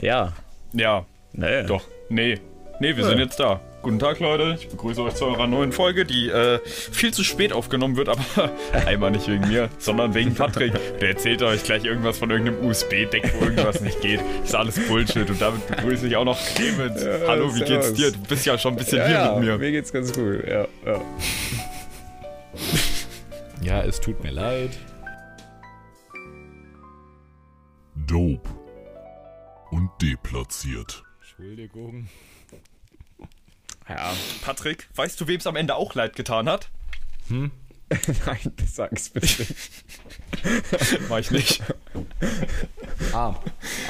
Ja. Ja. Nee. Doch. Nee. Nee, wir Ja. sind jetzt da. Guten Tag, Leute. Ich begrüße euch zu eurer neuen Folge, die äh, viel zu spät aufgenommen wird, aber einmal nicht wegen mir, sondern wegen Patrick. Der erzählt euch gleich irgendwas von irgendeinem USB-Deck, wo irgendwas nicht geht. Ist alles Bullshit. Und damit begrüße ich auch noch Clemens. Ja, Hallo, wie geht's dir? Du bist ja schon ein bisschen Ja, hier ja, mit mir. mir geht's ganz gut. Ja, ja. Ja, es tut mir leid. Dope. Und deplatziert. Entschuldigung. Ja. Patrick, weißt du, wem es am Ende auch leid getan hat? Nein, sag's bitte. War ich nicht. Ah,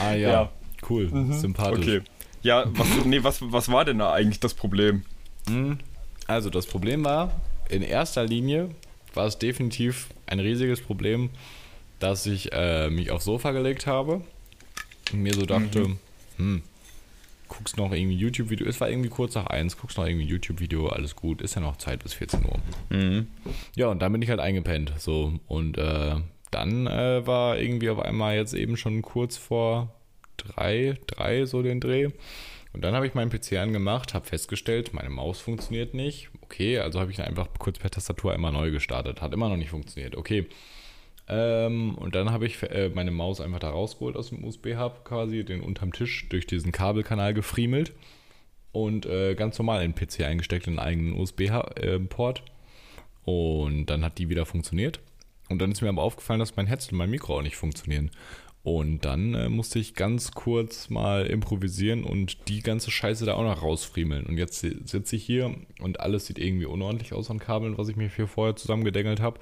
ah ja. Ja. Cool, sympathisch. Okay. Ja, was, nee, was, was war denn da eigentlich das Problem? Also das Problem war, in erster Linie war es definitiv ein riesiges Problem, dass ich äh, mich aufs Sofa gelegt habe und mir so dachte, hm, guckst noch irgendwie YouTube-Video, es war irgendwie kurz nach eins, guckst noch irgendwie YouTube-Video, alles gut, ist ja noch Zeit bis 14 Uhr. Mhm. Ja, und dann bin ich halt eingepennt, so, und äh, dann äh, war irgendwie auf einmal jetzt eben schon kurz vor drei, drei so den Dreh. Und dann habe ich meinen PC angemacht, habe festgestellt, meine Maus funktioniert nicht. Okay, also habe ich ihn einfach kurz per Tastatur einmal neu gestartet. Hat immer noch nicht funktioniert. Okay. Ähm, und dann habe ich äh, meine Maus einfach da rausgeholt aus dem USB-Hub quasi, den unterm Tisch durch diesen Kabelkanal gefriemelt und äh, ganz normal in den PC eingesteckt, in einen eigenen USB-Port. Und dann hat die wieder funktioniert. Und dann ist mir aber aufgefallen, dass mein Headset und mein Mikro auch nicht funktionieren. Und dann äh, musste ich ganz kurz mal improvisieren und die ganze Scheiße da auch noch rausfriemeln. Und jetzt si- sitze ich hier und alles sieht irgendwie unordentlich aus an Kabeln, was ich mir hier vorher zusammengedengelt habe.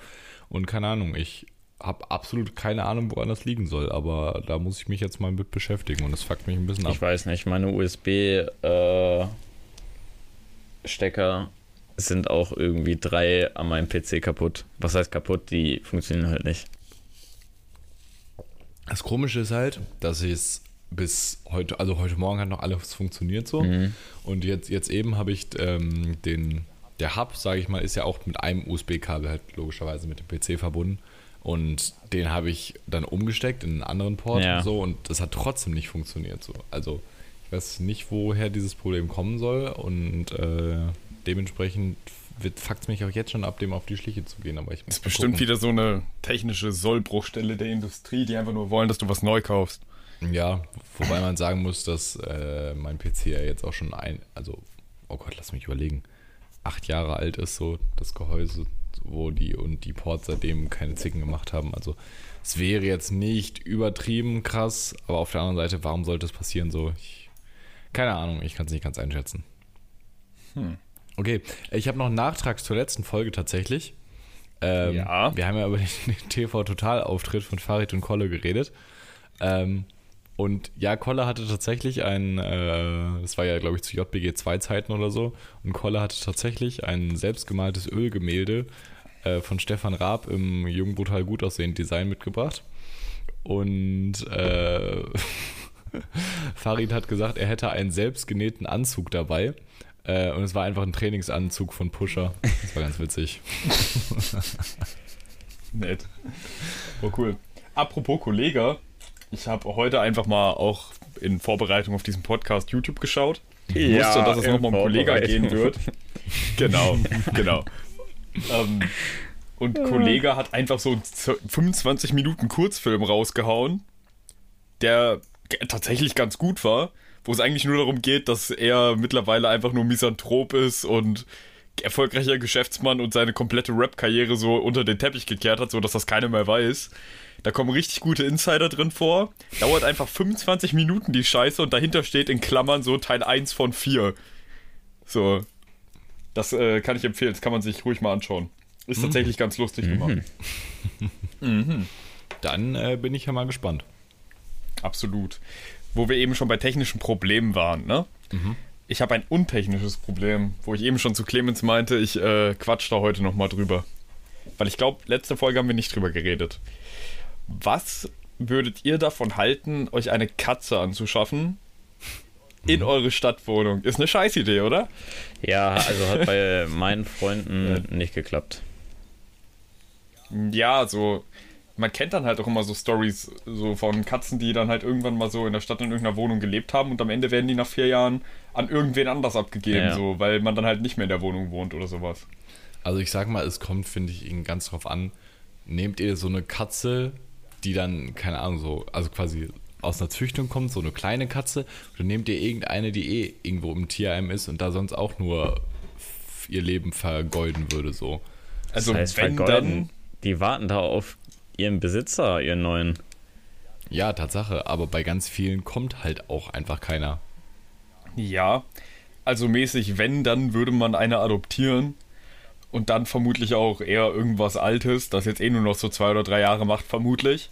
Und keine Ahnung, ich habe absolut keine Ahnung, woran das liegen soll. Aber da muss ich mich jetzt mal mit beschäftigen und das fuckt mich ein bisschen ab. Ich weiß nicht, meine USB-Stecker sind auch irgendwie drei an meinem PC kaputt. Was heißt kaputt? Die funktionieren halt nicht. Das Komische ist halt, dass es bis heute, also heute Morgen hat noch alles funktioniert so. Mhm. Und jetzt, jetzt eben habe ich ähm, den, der Hub, sage ich mal, ist ja auch mit einem USB-Kabel halt logischerweise mit dem PC verbunden. Und den habe ich dann umgesteckt in einen anderen Port Ja. und so und das hat trotzdem nicht funktioniert so. Also ich weiß nicht, woher dieses Problem kommen soll und äh, dementsprechend fuckt es mich auch jetzt schon ab, dem auf die Schliche zu gehen. Aber ich muss ist bestimmt gucken. wieder so eine technische Sollbruchstelle der Industrie, die einfach nur wollen, dass du was neu kaufst. Ja, wobei man sagen muss, dass äh, mein PC ja jetzt auch schon ein, also, oh Gott, lass mich überlegen, acht Jahre alt ist so das Gehäuse, wo die und die Ports seitdem keine Zicken gemacht haben. Also es wäre jetzt nicht übertrieben krass, aber auf der anderen Seite, warum sollte es passieren so? Ich, keine Ahnung, ich kann es nicht ganz einschätzen. Okay, ich habe noch einen Nachtrag zur letzten Folge tatsächlich. Ähm, Ja. Wir haben ja über den TV-Total-Auftritt von Farid und Kolle geredet. Ähm, und ja, Kolle hatte tatsächlich ein, äh, das war ja, glaube ich, zu JBG 2 Zeiten oder so, und Kolle hatte tatsächlich ein selbstgemaltes Ölgemälde äh, von Stefan Raab im Jung Brutal Gut aussehend Design mitgebracht. Und äh, Farid hat gesagt, er hätte einen selbstgenähten Anzug dabei. Äh, und es war einfach ein Trainingsanzug von Pusher. Das war ganz witzig. Nett. Oh, cool. Apropos Kollege, ich habe heute einfach mal auch in Vorbereitung auf diesen Podcast YouTube geschaut. Ich wusste, dass es nochmal um Kollege Vorbereitung. gehen wird. Genau, genau. ähm, und Kollege hat einfach so einen 25 Minuten Kurzfilm rausgehauen, der tatsächlich ganz gut war, wo es eigentlich nur darum geht, dass er mittlerweile einfach nur Misanthrop ist und erfolgreicher Geschäftsmann und seine komplette Rap-Karriere so unter den Teppich gekehrt hat, so dass das keiner mehr weiß. Da kommen richtig gute Insider drin vor. Dauert einfach 25 Minuten die Scheiße und dahinter steht in Klammern so Teil 1 von 4. So. Das äh, kann ich empfehlen, das kann man sich ruhig mal anschauen. Ist tatsächlich ganz lustig gemacht. Dann äh, bin ich ja mal gespannt. Absolut. Wo wir eben schon bei technischen Problemen waren, ne? Ich habe ein untechnisches Problem, wo ich eben schon zu Clemens meinte, ich äh, quatsch da heute nochmal drüber. Weil ich glaube, letzte Folge haben wir nicht drüber geredet. Was würdet ihr davon halten, euch eine Katze anzuschaffen in eure Stadtwohnung? Ist eine Scheißidee, oder? Ja, also hat bei meinen Freunden nicht geklappt. Ja, so. man kennt dann halt auch immer so Stories so von Katzen, die dann halt irgendwann mal so in der Stadt in irgendeiner Wohnung gelebt haben und am Ende werden die nach vier Jahren an irgendwen anders abgegeben, Ja. so, weil man dann halt nicht mehr in der Wohnung wohnt oder sowas. Also ich sag mal, es kommt, finde ich, Ihnen ganz drauf an. Nehmt ihr so eine Katze, die dann, keine Ahnung, so, also quasi aus einer Züchtung kommt, so eine kleine Katze, oder nehmt ihr irgendeine, die eh irgendwo im Tierheim ist und da sonst auch nur ihr Leben vergeuden würde, so. Also das heißt, wenn vergeuden. dann. Die warten da auf ihren Besitzer, ihren neuen. Ja, Tatsache, aber bei ganz vielen kommt halt auch einfach keiner. Ja, also mäßig, wenn, dann würde man eine adoptieren und dann vermutlich auch eher irgendwas Altes, das jetzt eh nur noch so zwei oder drei Jahre macht, vermutlich.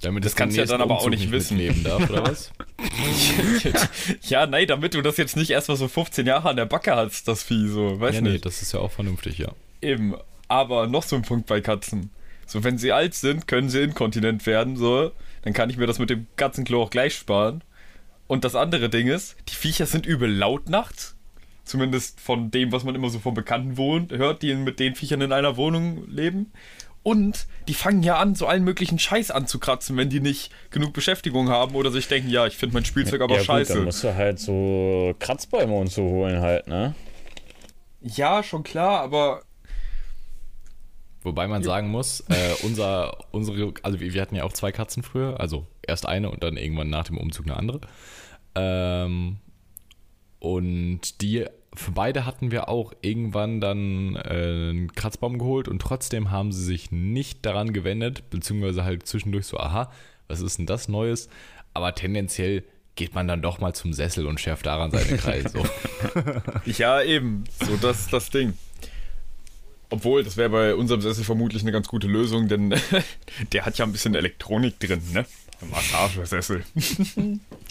Damit Das kannst du ja dann aber auch Umzug nicht wissen. darf, oder was? ja, nein, damit du das jetzt nicht erst mal so 15 Jahre an der Backe hast, das Vieh, so, weiß ja, nee, nicht. das ist ja auch vernünftig, ja. Eben, aber noch so ein Punkt bei Katzen. So, wenn sie alt sind, können sie inkontinent werden, so. Dann kann ich mir das mit dem Katzenklo auch gleich sparen. Und das andere Ding ist, die Viecher sind übel laut nachts. Zumindest von dem, was man immer so von Bekannten wohnt, hört, die mit den Viechern in einer Wohnung leben. Und die fangen ja an, so allen möglichen Scheiß anzukratzen, wenn die nicht genug Beschäftigung haben oder sich denken, ja, ich finde mein Spielzeug aber ja, Gut, scheiße. dann musst du halt so Kratzbäume und so holen halt, ne? ja, schon klar, aber Wobei man sagen muss, äh, unser, unsere, also wir, wir hatten ja auch zwei Katzen früher, also erst eine und dann irgendwann nach dem Umzug eine andere. Ähm, und die, für beide hatten wir auch irgendwann dann äh, einen Kratzbaum geholt und trotzdem haben sie sich nicht daran gewendet, beziehungsweise halt zwischendurch so, aha, was ist denn das Neues? Aber tendenziell geht man dann doch mal zum Sessel und schärft daran seine Kreise. So. Ja, eben. So, das ist das Ding. Obwohl, das wäre bei unserem Sessel vermutlich eine ganz gute Lösung, denn der hat ja ein bisschen Elektronik drin, ne? Massagesessel.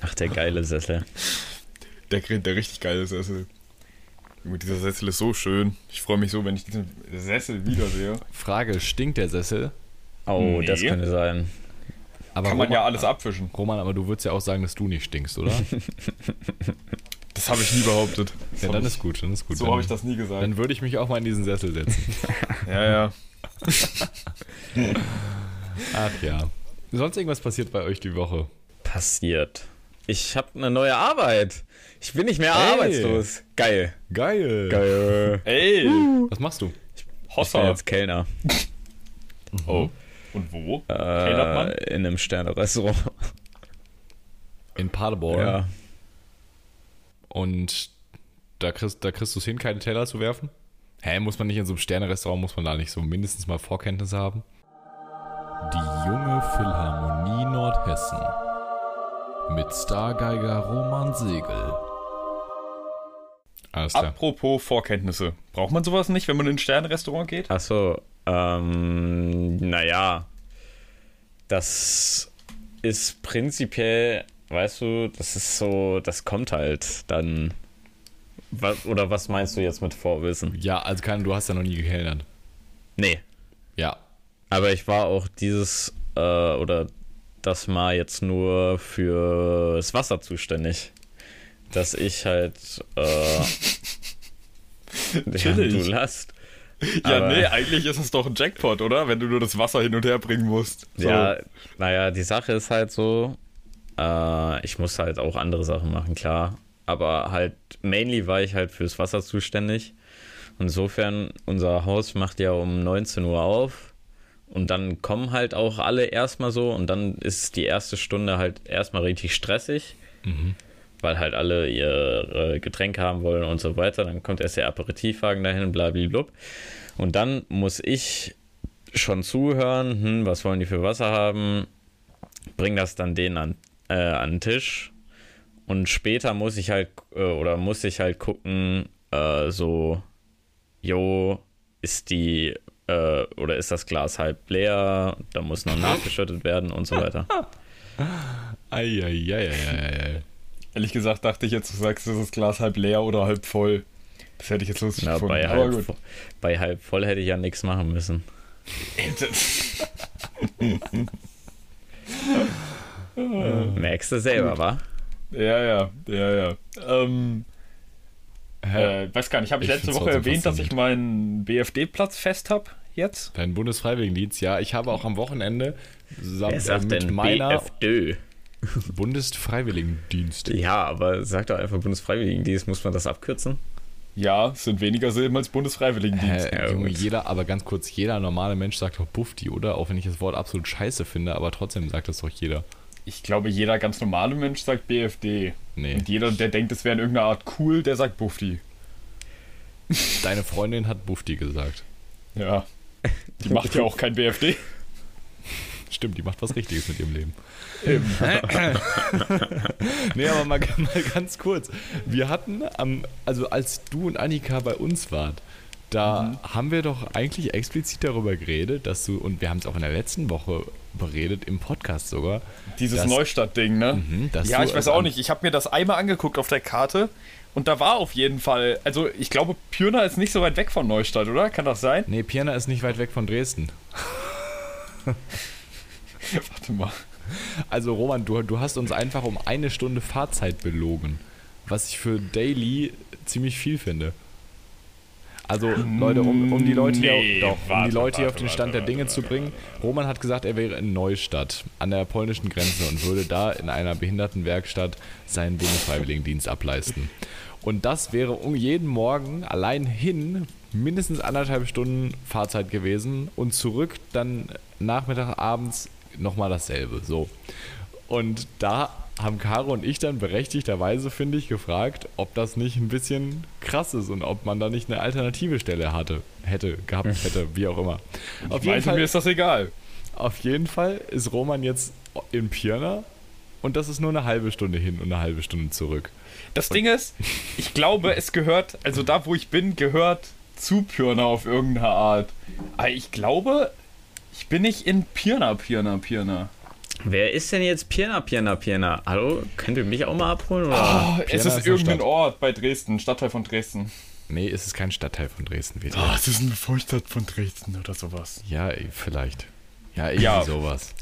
Ach, der geile Sessel. Der, der richtig geile Sessel. Dieser Sessel ist so schön. Ich freue mich so, wenn ich diesen Sessel wiedersehe. Frage, stinkt der Sessel? Oh, Nee. das könnte sein. Aber Kann man Roman- ja alles abwischen. Roman, aber du würdest ja auch sagen, dass du nicht stinkst, oder? Das habe ich nie behauptet. Das ja, dann ich, ist gut, dann ist gut. so dann, habe ich das nie gesagt. Dann würde ich mich auch mal in diesen Sessel setzen. Ja, ja. Ach ja. Sonst irgendwas passiert bei euch die Woche? Passiert. Ich habe eine neue Arbeit. Ich bin nicht mehr Hey. arbeitslos. Geil. Geil. Geil. Ey, Was machst du? Ich bin Hossa. jetzt Kellner. Oh. Und wo? Äh, Kellnert man? in einem Sterne-Restaurant. In Paderborn. Ja. Und da kriegst, da kriegst du es hin, keine Teller zu werfen? Hä, muss man nicht in so einem Sterne-Restaurant, muss man da nicht so mindestens mal Vorkenntnisse haben? Die junge Philharmonie Nordhessen. Mit Stargeiger Roman Segel. Alles klar. Apropos Vorkenntnisse. Braucht man sowas nicht, wenn man in ein Sternrestaurant geht? Achso, ähm, naja. Das ist prinzipiell, weißt du, das ist so, das kommt halt dann. Was, oder was meinst du jetzt mit Vorwissen? Ja, also keine, du hast ja noch nie gekellnert. Nee. Ja. Aber ich war auch dieses, äh, oder das mal jetzt nur für das Wasser zuständig. Dass ich halt, äh, ja, du last. Ja, Aber- nee, eigentlich ist das doch ein Jackpot, oder? Wenn du nur das Wasser hin und her bringen musst. So. Ja, naja, die Sache ist halt so, äh, ich muss halt auch andere Sachen machen, klar. Aber halt, mainly war ich halt fürs Wasser zuständig. Insofern, unser Haus macht ja um 19 Uhr auf. Und dann kommen halt auch alle erstmal so. Und dann ist die erste Stunde halt erstmal richtig stressig. Weil halt alle ihre Getränke haben wollen und so weiter. Dann kommt erst der Aperitivwagen dahin, blablabla. Und dann muss ich schon zuhören, hm, was wollen die für Wasser haben, bring das dann denen an, äh, an den Tisch und später muss ich halt äh, oder muss ich halt gucken, äh, so, jo, ist die äh, oder ist das Glas halb leer, da muss noch nachgeschüttet werden und so weiter. Eieieiei. Ehrlich gesagt dachte ich jetzt, du sagst, ist das Glas halb leer oder halb voll. Das hätte ich jetzt lustig Na, gefunden. bei, halb, vo- bei halb voll hätte ich ja nichts machen müssen. Merkst du selber, wa? ja, ja, ja, ja. Ähm? Äh, weiß gar nicht, habe ich, Ich letzte Woche erwähnt, dass ich meinen BFD-Platz fest habe? jetzt? Dein Bundesfreiwilligendienst, ja. Ich habe auch am Wochenende zusammen Wer äh, sagt mit denn meiner BFD? Bundesfreiwilligendienst. Ja, aber sag doch einfach Bundesfreiwilligendienst, muss man das abkürzen? Ja, es sind weniger Silben als Bundesfreiwilligendienst. Äh, Ja, jeder, aber ganz kurz, jeder normale Mensch sagt doch Bufti, oder? Auch wenn ich das Wort absolut scheiße finde, aber trotzdem sagt das doch jeder. Ich glaube, jeder ganz normale Mensch sagt BFD. Nee. Und jeder, der denkt, es wäre in irgendeiner Art cool, der sagt Bufti. Deine Freundin hat Bufti gesagt. Ja. Die macht ja auch kein BFD. Stimmt, die macht was Richtiges mit ihrem Leben. Eben. Nee, aber mal, mal ganz kurz. Wir hatten, am, also als du und Annika bei uns wart, da haben wir doch eigentlich explizit darüber geredet, dass du, und wir haben es auch in der letzten Woche beredet, im Podcast sogar. Dieses Neustadt-Ding, ne? Mhm, ja, ich weiß auch nicht. Ich habe mir das einmal angeguckt auf der Karte und da war auf jeden Fall, also ich glaube, Pirna ist nicht so weit weg von Neustadt, oder? Kann das sein? Nee, Pirna ist nicht weit weg von Dresden. Warte mal. Also Roman, du, du hast uns einfach um eine Stunde Fahrzeit belogen, was ich für Daily ziemlich viel finde. Also Leute, um, um die Leute, Nee, hier, doch, um warte, die Leute hier auf den Stand warte, der Dinge zu bringen, Roman hat gesagt, er wäre in Neustadt an der polnischen Grenze und würde da in einer Behindertenwerkstatt seinen Bundesfreiwilligendienst ableisten. Und das wäre um jeden Morgen allein hin mindestens anderthalb Stunden Fahrzeit gewesen und zurück dann Nachmittag, abends nochmal dasselbe. So. Und da haben Caro und ich dann berechtigterweise, finde ich, gefragt, ob das nicht ein bisschen krass ist und ob man da nicht eine alternative Stelle hatte, hätte, gehabt hätte, wie auch immer. Auf Ich jeden, meinte, mir Fall, ist das egal. auf jeden Fall ist Roman jetzt in Pirna und das ist nur eine halbe Stunde hin und eine halbe Stunde zurück. Das Ding ist, ich glaube, es gehört, also da, wo ich bin, gehört zu Pirna auf irgendeine Art. Aber ich glaube, ich bin nicht in Pirna, Pirna, Pirna. Wer ist denn jetzt Pirna, Pirna, Pirna? Hallo, könnt ihr mich auch mal abholen? Oder? Oh, es ist ist irgendein Stadt. Ort bei Dresden, Stadtteil von Dresden. Nee, es ist kein Stadtteil von Dresden. Ah, es ist eine Vorstadt von Dresden oder sowas. Ja, eh, vielleicht. Ja, irgendwie Ja. sowas.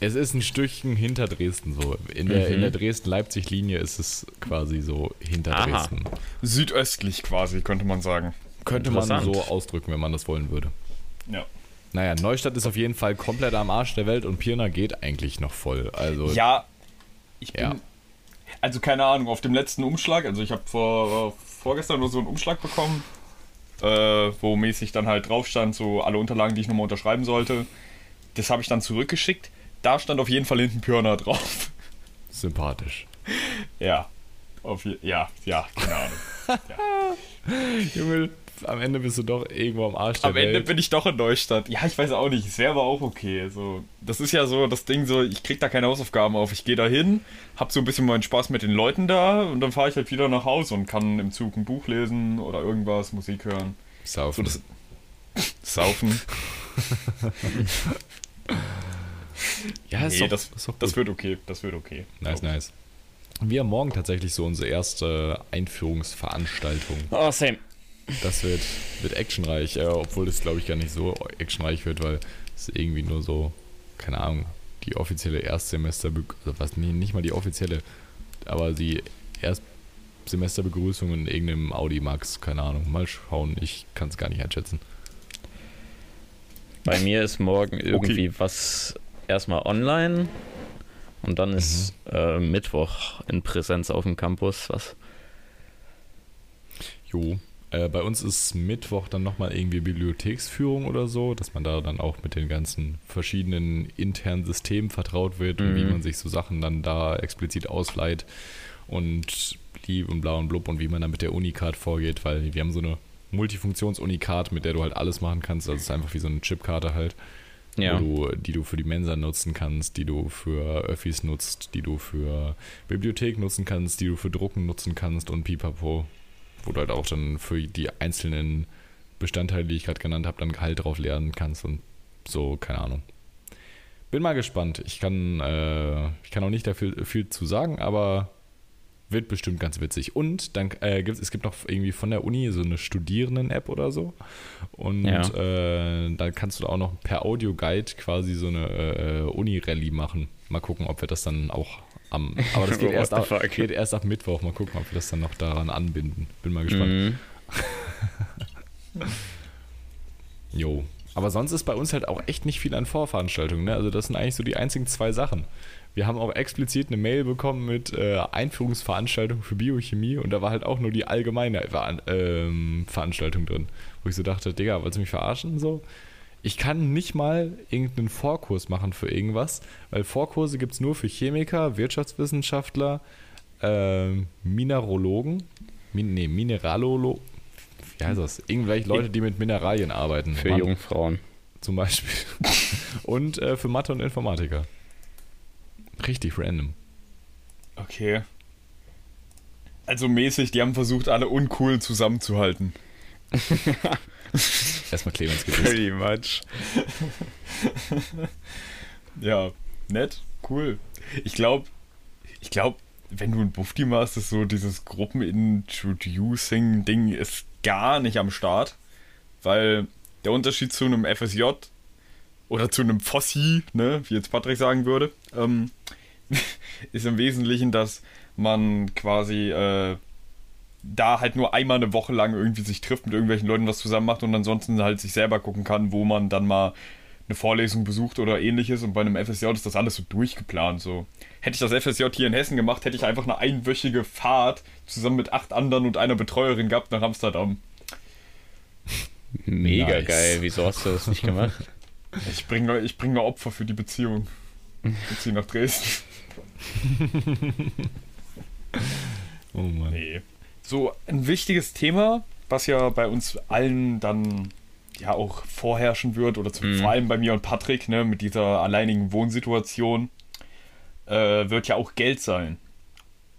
Es ist ein Stückchen hinter Dresden so. In der, Mhm. in der Dresden-Leipzig-Linie ist es quasi so hinter Aha. Dresden. Südöstlich quasi, könnte man sagen. Könnte man so ausdrücken, wenn man das wollen würde. Ja. Naja, Neustadt ist auf jeden Fall komplett am Arsch der Welt und Pirna geht eigentlich noch voll. Also, Ja, ich bin. Ja. Also keine Ahnung, auf dem letzten Umschlag, also ich habe vor, vorgestern nur so einen Umschlag bekommen, äh, wo mäßig dann halt drauf stand, so alle Unterlagen, die ich nochmal unterschreiben sollte. Das habe ich dann zurückgeschickt. Da stand auf jeden Fall hinten Pirna drauf. sympathisch. ja. Auf ja, ja, keine Ahnung. Junge, am Ende bist du doch irgendwo am Arsch der Am Ende Welt. bin ich doch in Neustadt. Ja, ich weiß auch nicht. Es wäre aber auch okay. So, das ist ja so das Ding, so ich krieg da keine Hausaufgaben auf. Ich gehe da hin, hab so ein bisschen meinen Spaß mit den Leuten da und dann fahre ich halt wieder nach Hause und kann im Zug ein Buch lesen oder irgendwas, Musik hören. So Saufen. das Saufen. ja, ist nee, doch, das, ist doch das wird okay. Das wird okay. Nice, nice. Wir haben morgen tatsächlich so unsere erste Einführungsveranstaltung. Oh, same. Das wird, wird actionreich, äh, obwohl es glaube ich gar nicht so actionreich wird, weil es irgendwie nur so, keine Ahnung, die offizielle Erstsemester, also was, nee, nicht mal die offizielle, aber die Erstsemesterbegrüßung in irgendeinem Audi Max, keine Ahnung, mal schauen, ich kann es gar nicht einschätzen. Bei mir ist morgen irgendwie was erstmal online und dann ist äh, Mittwoch in Präsenz auf dem Campus was. Jo. Äh, bei uns ist Mittwoch dann nochmal irgendwie Bibliotheksführung oder so, dass man da dann auch mit den ganzen verschiedenen internen Systemen vertraut wird und wie Mhm. man sich so Sachen dann da explizit ausleiht und lieb und bla und blub und wie man dann mit der Unicard vorgeht, weil wir haben so eine Multifunktions-Unicard, mit der du halt alles machen kannst. Also es ist einfach wie so eine Chipkarte halt, Ja. wo du, die du für die Mensa nutzen kannst, die du für Öffis nutzt, die du für Bibliothek nutzen kannst, die du für Drucken nutzen kannst und pipapo wo du halt auch dann für die einzelnen Bestandteile, die ich gerade genannt habe, dann Gehalt drauf lernen kannst und so, keine Ahnung. Bin mal gespannt. Ich kann, äh, ich kann auch nicht dafür viel zu sagen, aber wird bestimmt ganz witzig. Und dann äh, gibt es gibt noch irgendwie von der Uni so eine Studierenden-App oder so. Und Ja. äh, dann kannst du auch noch per Audioguide quasi so eine äh, Uni-Rallye machen. Mal gucken, ob wir das dann auch am. Aber das geht, What erst ab, geht erst ab Mittwoch. Mal gucken, ob wir das dann noch daran anbinden. Bin mal gespannt. Mhm. Jo. Aber sonst ist bei uns halt auch echt nicht viel an Vorveranstaltungen. Ne? Also das sind eigentlich so die einzigen zwei Sachen. Wir haben auch explizit eine Mail bekommen mit äh, Einführungsveranstaltung für Biochemie und da war halt auch nur die allgemeine Veran ähm, Veranstaltung drin. Wo ich so dachte, Digga, wolltest du mich verarschen? So, ich kann nicht mal irgendeinen Vorkurs machen für irgendwas, weil Vorkurse gibt es nur für Chemiker, Wirtschaftswissenschaftler, äh, Mineralogen, Min nee, Mineralolo, wie heißt das? Irgendwelche Leute, die mit Mineralien arbeiten. Für Mann, Jungfrauen. Zum Beispiel. und äh, für Mathe und Informatiker. Richtig random. Okay. Also mäßig, die haben versucht, alle uncool zusammenzuhalten. Erstmal Clemens gedisst. Pretty much. Ja, nett, cool. Ich glaube, ich glaube, wenn du ein Bufti machst, ist so dieses Gruppen-Introducing-Ding ist gar nicht am Start. Weil der Unterschied zu einem FSJ oder zu einem Fossi, ne, wie jetzt Patrick sagen würde, ähm, ist im Wesentlichen, dass man quasi äh, da halt nur einmal eine Woche lang irgendwie sich trifft, mit irgendwelchen Leuten was zusammen macht und ansonsten halt sich selber gucken kann, wo man dann mal eine Vorlesung besucht oder ähnliches. Und bei einem FSJ ist das alles so durchgeplant. So. Hätte ich das FSJ hier in Hessen gemacht, hätte ich einfach eine einwöchige Fahrt zusammen mit acht anderen und einer Betreuerin gehabt nach Amsterdam. Mega Nice. geil. Wieso hast du das nicht gemacht? Ich bringe ich bring nur Opfer für die Beziehung. Ich ziehe nach Dresden. Oh Mann. Nee. So, ein wichtiges Thema, was ja bei uns allen dann ja auch vorherrschen wird, oder zu, Mhm. vor allem bei mir und Patrick, ne, mit dieser alleinigen Wohnsituation, äh, wird ja auch Geld sein.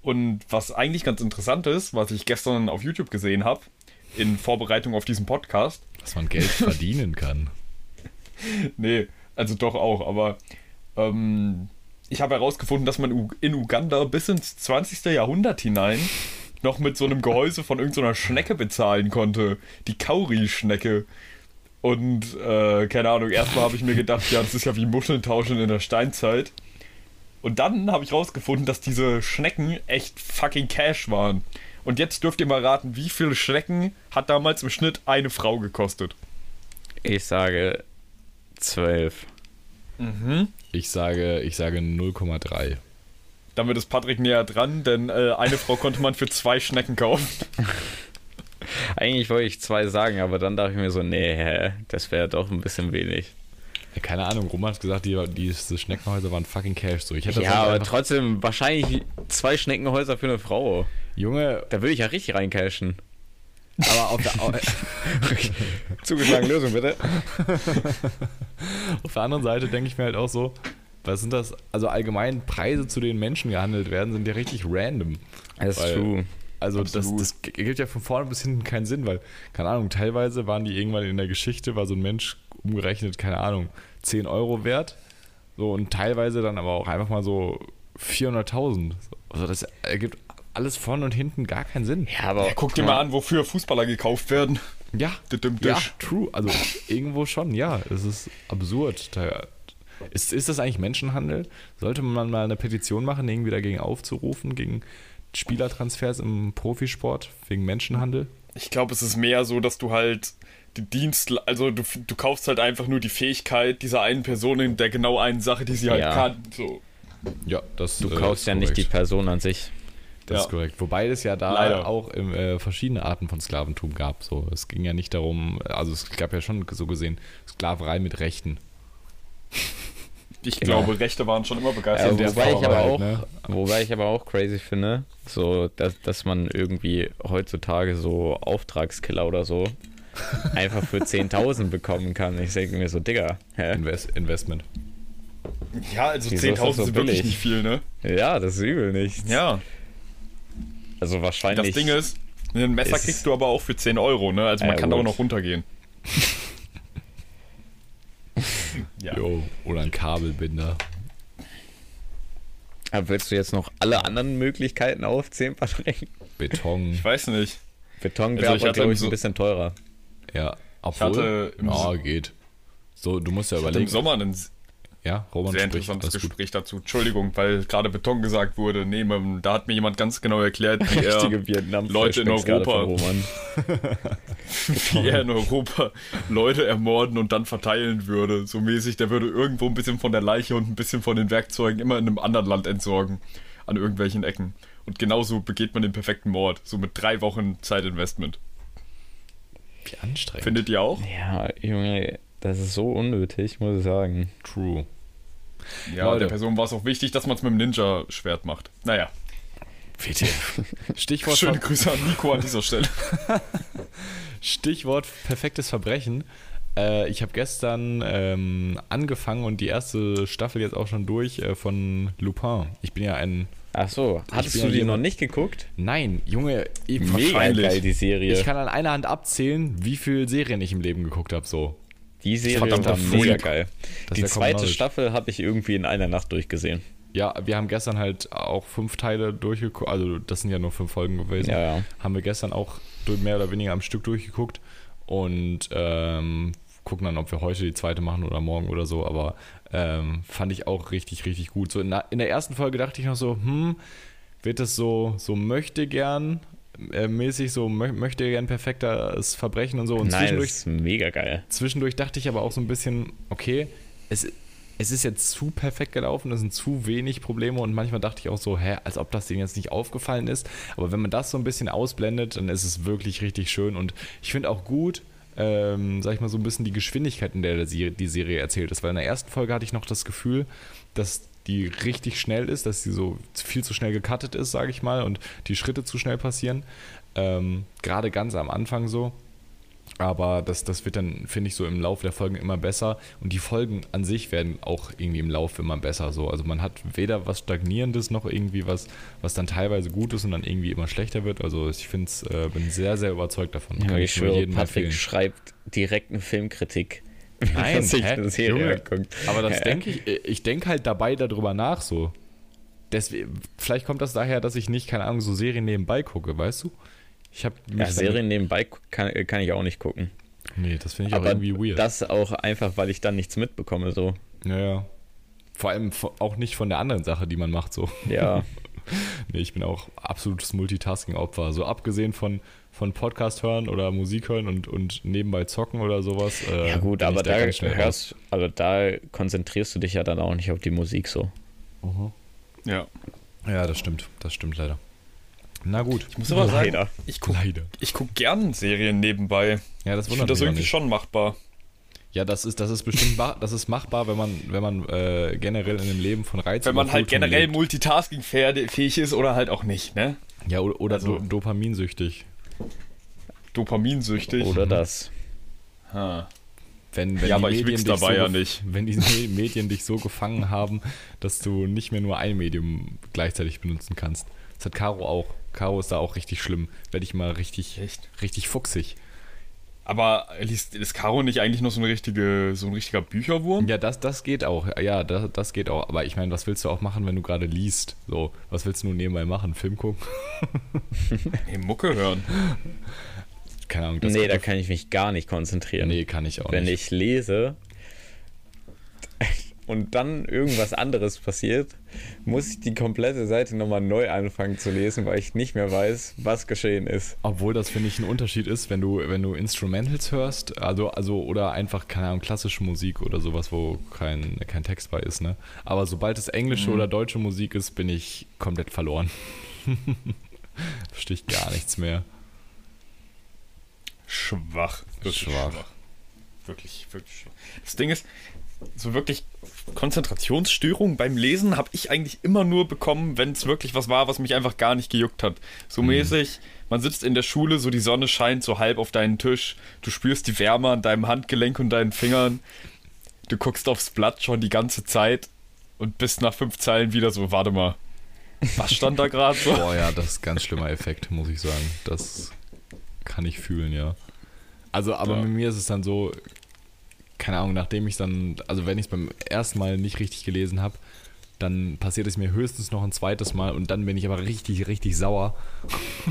Und was eigentlich ganz interessant ist, was ich gestern auf YouTube gesehen habe, in Vorbereitung auf diesen Podcast, Dass man Geld verdienen kann. nee, also doch auch, aber ähm, ich habe herausgefunden, dass man in Uganda bis ins 20. Jahrhundert hinein noch mit so einem Gehäuse von irgendeiner Schnecke bezahlen konnte. Die Kauri-Schnecke. Und, äh, keine Ahnung, erstmal habe ich mir gedacht, ja, das ist ja wie Muscheln tauschen in der Steinzeit. Und dann habe ich rausgefunden, dass diese Schnecken echt fucking Cash waren. Und jetzt dürft ihr mal raten, wie viele Schnecken hat damals im Schnitt eine Frau gekostet? Ich sage 12. Mhm. Ich sage, ich sage 0,3. Damit ist Patrick näher dran, denn äh, eine Frau konnte man für zwei Schnecken kaufen. Eigentlich wollte ich zwei sagen, aber dann dachte ich mir so, nee, hä, das wäre doch ein bisschen wenig. Ja, keine Ahnung, Roman hat gesagt, die, diese Schneckenhäuser waren fucking Cash. So, ich hätte das Ja, aber trotzdem wahrscheinlich zwei Schneckenhäuser für eine Frau. Junge, Da würde ich ja richtig reincashen. aber auf der, au- Zugeschlagen Lösung, bitte. auf der anderen Seite denke ich mir halt auch so, was sind das? Also allgemein Preise, zu denen Menschen gehandelt werden, sind ja richtig random. Das ist Weil- true. Also das, das gibt ja von vorne bis hinten keinen Sinn, weil, keine Ahnung, teilweise waren die irgendwann in der Geschichte, war so ein Mensch umgerechnet, keine Ahnung, 10 Euro wert. So und teilweise dann aber auch einfach mal so 400.000. Also das ergibt alles vorne und hinten gar keinen Sinn. Ja, aber Ja, guck dir mal an, wofür Fußballer gekauft werden. Ja, ja, true. Also irgendwo schon, ja. Es ist absurd. Ist, ist das eigentlich Menschenhandel? Sollte man mal eine Petition machen, irgendwie dagegen aufzurufen, gegen Spielertransfers im Profisport, wegen Menschenhandel? Ich glaube, es ist mehr so, dass du halt die Dienst, also du, du kaufst halt einfach nur die Fähigkeit dieser einen Person in der genau einen Sache, die sie halt Ja. kann. So. Ja, das du äh, kaufst ist ja nicht die korrekt. Person an sich. Das Ja. ist korrekt. Wobei es ja da Leider. auch im, äh, verschiedene Arten von Sklaventum gab. So, es ging ja nicht darum, also es gab ja schon so gesehen Sklaverei mit Rechten. Ich Genau. glaube, Rechte waren schon immer Ja, begeistert. der wobei, ich aber auch, ne? wobei ich aber auch crazy finde, so, dass, dass man irgendwie heutzutage so Auftragskiller oder so einfach für 10.000 bekommen kann. Ich denke mir so, Digga, hä? Invest Investment. ja, also Wieso ist das 10.000 so sind wirklich nicht viel, ne? Ja, das ist übel nicht. Ja. Also wahrscheinlich. Das Ding ist, ein Messer ist- kriegst du aber auch für 10 Euro, ne? Also man Ja, kann da auch gut. noch runtergehen. ja. Jo, oder ein Kabelbinder. Aber willst du jetzt noch alle anderen Möglichkeiten aufzählen, Patrick? Beton. Ich weiß nicht. Beton Also wäre ich aber, hatte glaube ich, So- ein bisschen teurer. Ja, obwohl. hatte im ja, geht. So, du musst ja Ich hatte im überlegen. Sommer einen. Ja, Roman Sehr spricht, interessantes alles gut. Gespräch dazu. Entschuldigung, weil gerade Beton gesagt wurde. Nee, da hat mir jemand ganz genau erklärt, wie er, Richtige vietnam Leute in Europa. wie er in Europa Leute ermorden und dann verteilen würde. So mäßig, der würde irgendwo ein bisschen von der Leiche und ein bisschen von den Werkzeugen immer in einem anderen Land entsorgen. An irgendwelchen Ecken. Und genauso begeht man den perfekten Mord. So mit drei Wochen Zeitinvestment. Wie anstrengend. Findet ihr auch? Ja, Junge, das ist so unnötig, muss ich sagen. True. Ja, Leute. der Person war es auch wichtig, dass man es mit dem Ninja-Schwert macht. Naja, WTF. Stichwort, schöne Grüße an Nico an dieser Stelle. Stichwort perfektes Verbrechen. Äh, ich habe gestern ähm, angefangen und die erste Staffel jetzt auch schon durch äh, von Lupin. Ich bin ja ein. Ach so, hattest du ja die jemand- noch nicht geguckt? Nein, Junge, ich, Mega geil, die Serie. ich kann an einer Hand abzählen, wie viele Serien ich im Leben geguckt habe. So. Die Serie Verdammter war mega geil. Das die zweite. Staffel habe ich irgendwie in einer Nacht durchgesehen. Ja, wir haben gestern halt auch fünf Teile durchgeguckt. Also, das sind ja nur fünf Folgen gewesen. Ja, ja. Haben wir gestern auch mehr oder weniger am Stück durchgeguckt. Und ähm, gucken dann, ob wir heute die zweite machen oder morgen oder so. Aber ähm, fand ich auch richtig, richtig gut. So in, der- in der ersten Folge dachte ich noch so, hm, wird das so, so möchte gern äh, mäßig, so mö möchte gern perfektes Verbrechen und so. Und Nein, zwischendurch das ist mega geil. Zwischendurch dachte ich aber auch so ein bisschen, okay, es, es ist jetzt zu perfekt gelaufen, es sind zu wenig Probleme und manchmal dachte ich auch so, hä, als ob das denen jetzt nicht aufgefallen ist. Aber wenn man das so ein bisschen ausblendet, dann ist es wirklich richtig schön und ich finde auch gut, ähm, sag ich mal, so ein bisschen die Geschwindigkeit, in der der Serie- die Serie erzählt ist. Weil in der ersten Folge hatte ich noch das Gefühl, dass die richtig schnell ist, dass sie so viel zu schnell gecuttet ist, sage ich mal, und die Schritte zu schnell passieren. Ähm, Gerade ganz am Anfang so. Aber das, das wird dann, finde ich, so im Laufe der Folgen immer besser. Und die Folgen an sich werden auch irgendwie im Laufe immer besser. So. Also man hat weder was Stagnierendes noch irgendwie was, was dann teilweise gut ist und dann irgendwie immer schlechter wird. Also ich finde es, äh, bin sehr, sehr überzeugt davon. Ja, Kann ich schwöre, Patrick schreibt direkt eine Filmkritik. Nein, er sich hä? eine Serie anguckt. Aber das denke ich, ich denke halt dabei darüber nach so. Deswegen, vielleicht kommt das daher, dass ich nicht, keine Ahnung, so Serien nebenbei gucke, weißt du? Ich habe Ja, Serien nebenbei kann, kann ich auch nicht gucken. Nee, das finde ich auch Aber irgendwie weird. das auch einfach, weil ich dann nichts mitbekomme, so. ja, ja. Vor allem auch nicht von der anderen Sache, die man macht, so. Ja, Nee, ich bin auch absolutes Multitasking-Opfer. So abgesehen von, von Podcast hören oder Musik hören und, und nebenbei zocken oder sowas. Äh, ja gut, aber da hörst, also da konzentrierst du dich ja dann auch nicht auf die Musik so. Ja. Ja, das stimmt. Das stimmt leider. Na gut. Ich muss aber sagen, Leider. ich gucke guck gern Serien nebenbei. Ja, das Ich finde wundert das irgendwie nicht. schon machbar. Ja, das ist, das ist bestimmt das ist machbar, wenn man, wenn man äh, generell in einem Leben von Reizen Wenn man halt generell multitasking-fähig ist oder halt auch nicht, ne? Ja, oder, oder Also- do, dopaminsüchtig. Dopaminsüchtig. Oder das. Ha. Wenn, wenn Ja, aber ich wichs dabei so ja nicht. Wenn die Me- Medien dich so gefangen haben, dass du nicht mehr nur ein Medium gleichzeitig benutzen kannst. Das hat Caro auch. Caro ist da auch richtig schlimm. Werde ich mal richtig, Echt? richtig fuchsig. Aber liest, ist Caro nicht eigentlich noch so, eine richtige, so ein richtiger Bücherwurm? Ja, das, das geht auch. Ja, das, das geht auch. Aber ich meine, was willst du auch machen, wenn du gerade liest? So, was willst du nun nebenbei machen? Film gucken? Nee, Mucke hören. Keine Ahnung. Das nee, da kann ich mich gar nicht konzentrieren. nee, kann ich auch Wenn nicht. ich lese und dann irgendwas anderes passiert, muss ich die komplette Seite nochmal neu anfangen zu lesen, weil ich nicht mehr weiß, was geschehen ist. Obwohl das, finde ich, ein Unterschied ist, wenn du, wenn du Instrumentals hörst, also, also oder einfach, keine Ahnung, klassische Musik oder sowas, wo kein, kein Text bei ist, ne? Aber sobald es englische Mhm. oder deutsche Musik ist, bin ich komplett verloren. Verstehe ich gar nichts mehr. Schwach. Wirklich Schwach. schwach. Wirklich, wirklich schwach. Das Ding ist, so wirklich Konzentrationsstörungen beim Lesen habe ich eigentlich immer nur bekommen, wenn es wirklich was war, was mich einfach gar nicht gejuckt hat. So mäßig, man sitzt in der Schule, so die Sonne scheint so halb auf deinen Tisch, du spürst die Wärme an deinem Handgelenk und deinen Fingern, du guckst aufs Blatt schon die ganze Zeit und bist nach fünf Zeilen wieder so, warte mal, was stand da gerade so? Boah, ja, das ist ein ganz schlimmer Effekt, muss ich sagen. Das kann ich fühlen, ja. Also, aber ja. bei mir ist es dann so, keine Ahnung, nachdem ich dann, also wenn ich es beim ersten Mal nicht richtig gelesen habe, dann passiert es mir höchstens noch ein zweites Mal und dann bin ich aber richtig, richtig sauer.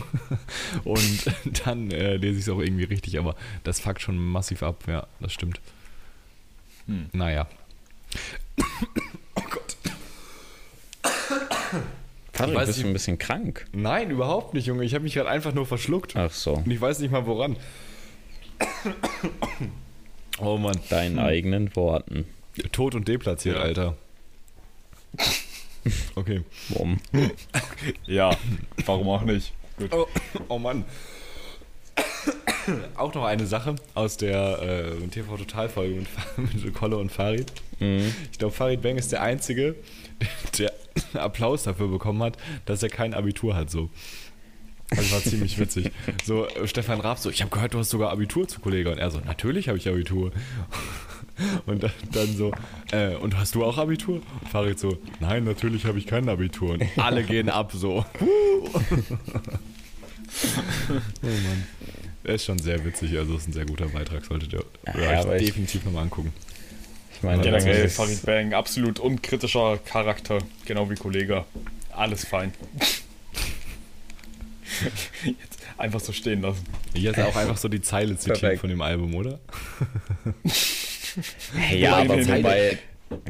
und dann äh, lese ich es auch irgendwie richtig, aber das fuckt schon massiv ab, ja, das stimmt. Hm. Naja. oh Gott. Patrick, weiß bist du ein bisschen krank? Nein, überhaupt nicht, Junge. Ich habe mich gerade einfach nur verschluckt. Ach so, Und ich weiß nicht mal woran. Oh Mann. deinen eigenen Worten. Tot und deplatziert, Ja. Alter. Okay. Bumm. Ja, warum auch nicht? Gut. Oh, oh Mann. Auch noch eine Sache aus der äh, TV Total Folge mit, mit Kolle und Farid. Mhm. Ich glaube, Farid Bang ist der Einzige, der Applaus dafür bekommen hat, dass er kein Abitur hat. So. Das war ziemlich witzig. So, äh, Stefan Raab so, ich habe gehört, du hast sogar Abitur zu Kollege. Und er so, natürlich habe ich Abitur. Und dann, dann so, äh, und hast du auch Abitur? Und Farid so, nein, natürlich habe ich kein Abitur. Und alle gehen ab so. oh Mann. Der ist schon sehr witzig, also ist ein sehr guter Beitrag, solltet ihr Ja, euch definitiv nochmal angucken. Ich meine, Generell ist- Farid Bang, absolut unkritischer Charakter, genau wie Kollege. Alles fein. Jetzt einfach so stehen lassen. Hier ist auch einfach so die Zeile zitiert Perfekt. von dem Album, oder? ja, aber Wobei- wobei,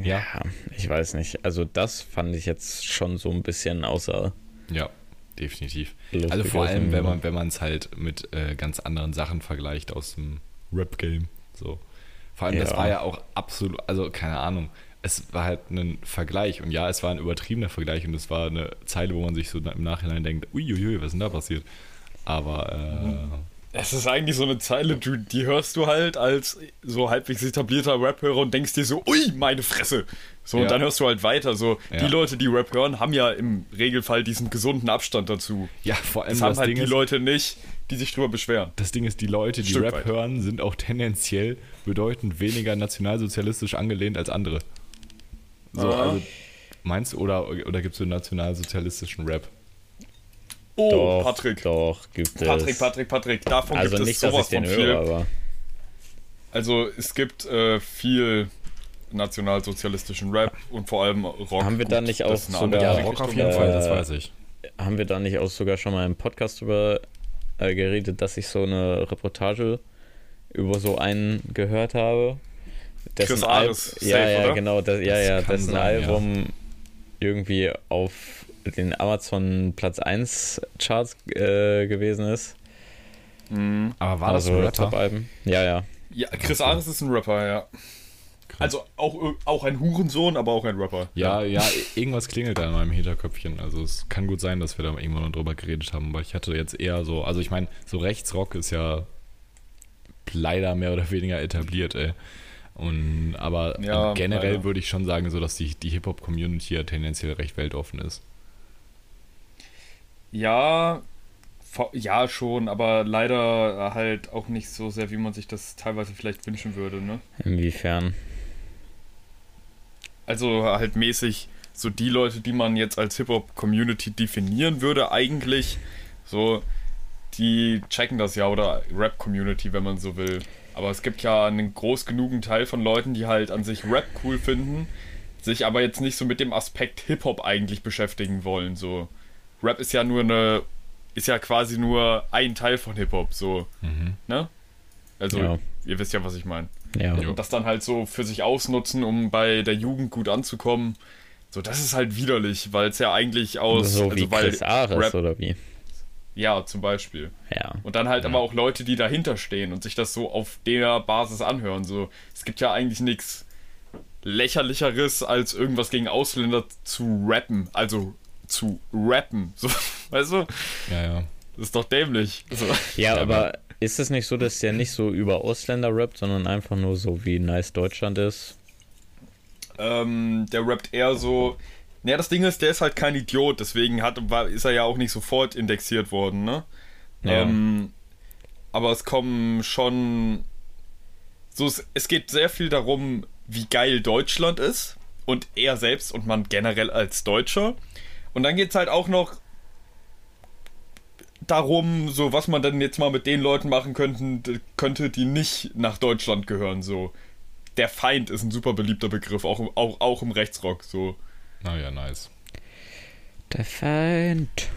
Ja. ja, ich weiß nicht. Also das fand ich jetzt schon so ein bisschen außer Ja, definitiv. Lustig also vor allem, wenn man wenn man es halt mit äh, ganz anderen Sachen vergleicht aus dem Rap-Game. So. Vor allem, das Ja. war ja auch absolut, also keine Ahnung. Es war halt ein Vergleich und ja, es war ein übertriebener Vergleich und es war eine Zeile, wo man sich so im Nachhinein denkt, uiuiui, was ist denn da passiert? Aber äh, Es ist eigentlich so eine Zeile, du, die hörst du halt als so halbwegs etablierter Rap-Hörer und denkst dir so, ui, meine Fresse. So, Ja. und dann hörst du halt weiter. So, Ja. die Leute, die Rap hören, haben ja im Regelfall diesen gesunden Abstand dazu. ja, vor allem Das das, haben halt Ding die ist, Leute nicht, die sich drüber beschweren. das Ding ist, die Leute, die Stück Rap weit. hören, sind auch tendenziell bedeutend weniger nationalsozialistisch angelehnt als andere. So, Ah. also meinst du, oder, oder gibt es so nationalsozialistischen Rap? Oh, doch, Patrick. Doch, gibt es. Patrick, Patrick, Patrick, davon Also gibt es nicht, dass ich sowas den von viel. höre, aber Also es gibt äh, viel nationalsozialistischen Rap und vor allem Rock. Haben wir da nicht auch das sogar- Ja, Rock auf jeden Fall, das Äh, weiß ich. haben wir da nicht auch sogar schon mal im Podcast über äh, geredet, dass ich so eine Reportage über so einen gehört habe? Dessen Chris Al- Ares, ja, safe, ja, oder? genau, das, ja, Das ja, dessen sein, ja. Album irgendwie auf den Amazon Platz 1 Charts äh, gewesen ist. Mhm. Aber war das also ein Rapper? Top-Alben. Ja, ja. Ja, Chris Ares ist ein Rapper, ja. Also auch, auch ein Hurensohn, aber auch ein Rapper. Ja, ja, irgendwas klingelt da in meinem Hinterköpfchen. Also es kann gut sein, dass wir da irgendwann mal drüber geredet haben, aber ich hatte jetzt eher so, also ich meine, so Rechtsrock ist ja leider mehr oder weniger etabliert, ey. Und, aber Ja, generell leider. würde ich schon sagen, so dass die, die Hip-Hop-Community ja tendenziell recht weltoffen ist. Ja, ja schon, aber leider halt auch nicht so sehr, wie man sich das teilweise vielleicht wünschen würde, ne? Inwiefern? Also halt mäßig so die Leute, die man jetzt als Hip-Hop-Community definieren würde, eigentlich so, die checken das ja oder Rap-Community, wenn man so will. Aber es gibt ja einen groß genugen Teil von Leuten, die halt an sich Rap cool finden, sich aber jetzt nicht so mit dem Aspekt Hip-Hop eigentlich beschäftigen wollen. So, Rap ist ja nur eine, ist ja quasi nur ein Teil von Hip-Hop, so, ne? Also, Ja. ihr wisst ja, was ich meine. Ja. Und das dann halt so für sich ausnutzen, um bei der Jugend gut anzukommen. So, das ist halt widerlich, weil es ja eigentlich aus. So wie also weil Chris Ares Rap, oder wie? Ja, zum Beispiel. Ja. Und dann halt aber auch Leute, die dahinter stehen und sich das so auf der Basis anhören. So, es gibt ja eigentlich nichts lächerlicheres, als irgendwas gegen Ausländer zu rappen. Also zu rappen. So, weißt du? Ja, ja. Das ist doch dämlich. So. Ja, Ja, aber ist es nicht so, dass der nicht so über Ausländer rappt, sondern einfach nur so wie nice Deutschland ist? Ähm, der rappt eher so. Naja, das Ding ist, der ist halt kein Idiot, deswegen hat, war, ist er ja auch nicht sofort indexiert worden, ne? Ja. Ähm, aber es kommen schon. So, es, es geht sehr viel darum, wie geil Deutschland ist und er selbst und man generell als Deutscher. Und dann geht es halt auch noch darum, so was man dann jetzt mal mit den Leuten machen könnten, könnte, die nicht nach Deutschland gehören. So, der Feind ist ein super beliebter Begriff, auch, im- auch, auch im Rechtsrock. So, Na ja, nice. Der Feind.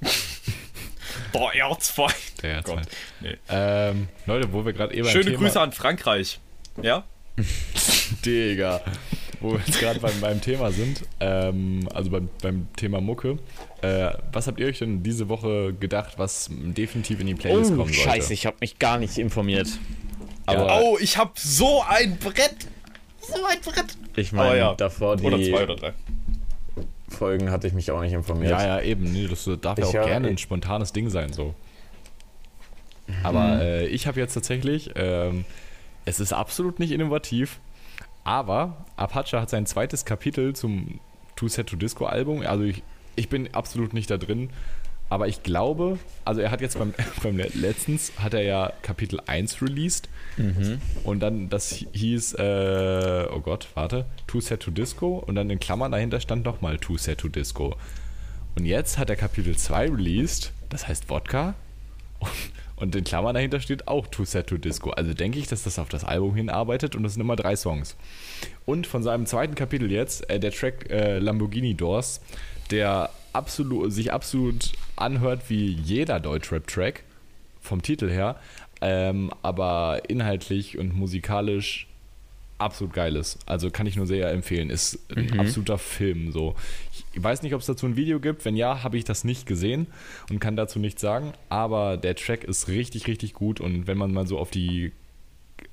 boah, Erzfeind. Der Gott, Gott. nee. Ähm, Leute, wo wir gerade eben Schöne Thema... Grüße an Frankreich. Ja? Digga. Wo wir jetzt gerade beim, beim Thema sind, ähm, also beim, beim Thema Mucke, äh, was habt ihr euch denn diese Woche gedacht, was definitiv in die Playlist Oh, kommen sollte? scheiße, ich habe mich gar nicht informiert. Ja. Aber Oh, ich hab so ein Brett. So ein Brett. ich meine, ja. davor die Oder zwei oder drei. Folgen hatte ich mich auch nicht informiert. Ja, ja, eben. Nee, das darf ja Ich auch hab- gerne ein spontanes Ding sein, so. Aber äh, ich habe jetzt tatsächlich, ähm, es ist absolut nicht innovativ, aber Apache hat sein zweites Kapitel zum Two Set to Disco Album. Also ich, ich bin absolut nicht da drin, aber ich glaube, also er hat jetzt beim, beim le- letztens hat er ja Kapitel 1 released und dann das hieß, äh, oh Gott, warte, Two Set to Disco und dann in Klammern dahinter stand nochmal Two Set to Disco. Und jetzt hat er Kapitel 2 released, das heißt Wodka. Und, und in Klammern dahinter steht auch Two Set to Disco. Also denke ich, dass das auf das Album hinarbeitet und das sind immer drei Songs. Und von seinem zweiten Kapitel jetzt, äh, der Track äh, Lamborghini Doors, der absolut, sich absolut anhört wie jeder Deutschrap-Track, vom Titel her, ähm, aber inhaltlich und musikalisch absolut geil ist. Also kann ich nur sehr empfehlen. Ist ein absoluter Film. So. Ich weiß nicht, ob es dazu ein Video gibt. Wenn ja, habe ich das nicht gesehen und kann dazu nichts sagen. Aber der Track ist richtig, richtig gut. Und wenn man mal so auf die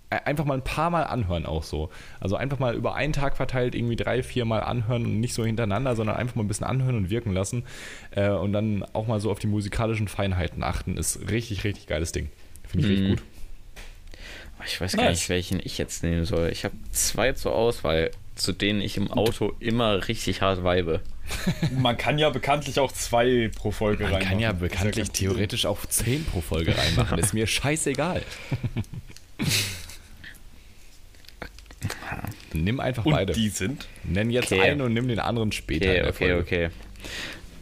äh, einfach mal ein paar Mal anhören auch so. Also einfach mal über einen Tag verteilt irgendwie drei, vier Mal anhören und nicht so hintereinander, sondern einfach mal ein bisschen anhören und wirken lassen äh, und dann auch mal so auf die musikalischen Feinheiten achten. Ist richtig, richtig geiles Ding. Finde ich Mhm. richtig gut. Ich weiß gar Nice. nicht, welchen ich jetzt nehmen soll. Ich habe zwei zur Auswahl, zu denen ich im Auto immer richtig hart weibe. Man kann ja bekanntlich auch zwei pro Folge Man reinmachen. kann ja bekanntlich Problem. theoretisch auch 10 pro Folge reinmachen. ist mir scheißegal. Nimm einfach Und beide. die sind. Nenn jetzt Okay. einen und nimm den anderen später. in Okay, der okay, Folge.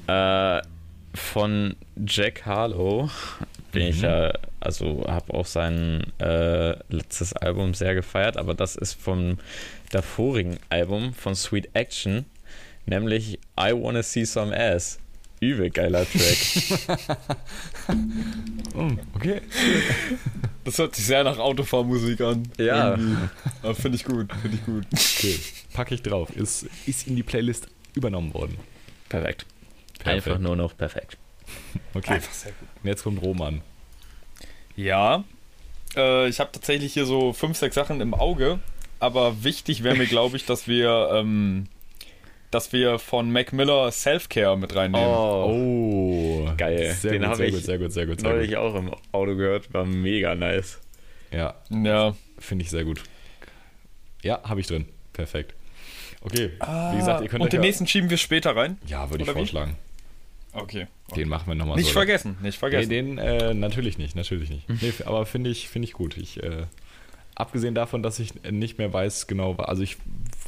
okay. Äh, von Jack Harlow bin ich Mhm. ja, also habe auch sein äh, letztes Album sehr gefeiert, aber das ist vom davorigen Album von Sweet Action, nämlich I Wanna See Some Ass. Übel geiler Track. Mm, okay. Das hört sich sehr nach Autofahrmusik an. Ja. Finde ich gut, finde ich gut. okay. Pack ich drauf. Ist, ist in die Playlist übernommen worden. perfekt. Perfekt. Einfach nur noch perfekt. Okay. Einfach sehr gut. Und jetzt kommt Roman. Ja, äh, ich habe tatsächlich hier so fünf, sechs Sachen im Auge, aber wichtig wäre mir, glaube ich, dass wir, ähm, dass wir von Mac Miller Self-Care mit reinnehmen. Oh. Geil. Sehr Den gut, hab sehr ich gut, sehr gut, sehr gut, sehr Neulich gut. auch im Auto gehört, war mega nice. Ja, Ja. finde ich sehr gut. Ja, habe ich drin. Perfekt. Okay, wie gesagt, ihr könnt Und den ja- nächsten schieben wir später rein. Ja, würde ich vorschlagen. Okay. Den machen wir nochmal Nicht so. vergessen, nicht Nee, vergessen. den äh, natürlich nicht, natürlich nicht. Nee, f- aber finde ich, finde ich gut. Ich, äh, abgesehen davon, dass ich nicht mehr weiß genau, also ich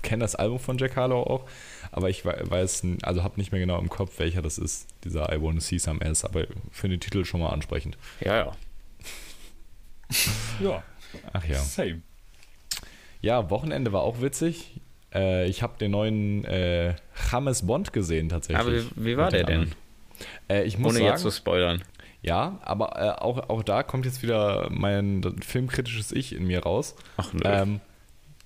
kenne das Album von Jack Harlow auch, aber ich wei- weiß, also habe nicht mehr genau im Kopf, welcher das ist, dieser I Wanna See Some Ass, aber finde den Titel schon mal ansprechend. Ja, ja. ja, Ach ja. same. Ja, Wochenende war auch witzig. Äh, ich habe den neuen äh, James Bond gesehen tatsächlich. Aber wie, wie war der den denn? Äh, ich muss Ohne sagen, jetzt zu spoilern. ja, aber äh, auch, auch da kommt jetzt wieder mein filmkritisches Ich in mir raus. Ach nö. Ähm,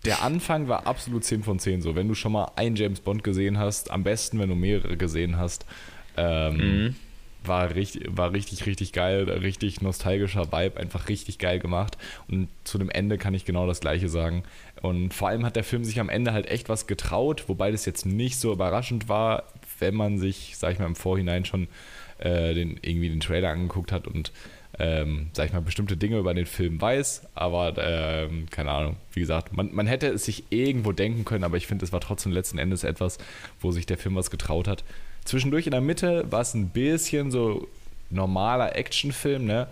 der Anfang war absolut 10 von 10 so. Wenn du schon mal einen James Bond gesehen hast, am besten, wenn du mehrere gesehen hast, ähm, Mhm. war, richtig, war richtig, richtig geil, richtig nostalgischer Vibe, einfach richtig geil gemacht. Und zu dem Ende kann ich genau das Gleiche sagen. Und vor allem hat der Film sich am Ende halt echt was getraut, wobei das jetzt nicht so überraschend war, wenn man sich, sag ich mal, im Vorhinein schon äh, den, irgendwie den Trailer angeguckt hat und ähm, sag ich mal, bestimmte Dinge über den Film weiß, aber ähm, keine Ahnung, wie gesagt, man, man hätte es sich irgendwo denken können, aber ich finde, es war trotzdem letzten Endes etwas, wo sich der Film was getraut hat. Zwischendurch in der Mitte war es ein bisschen so normaler Actionfilm, ne?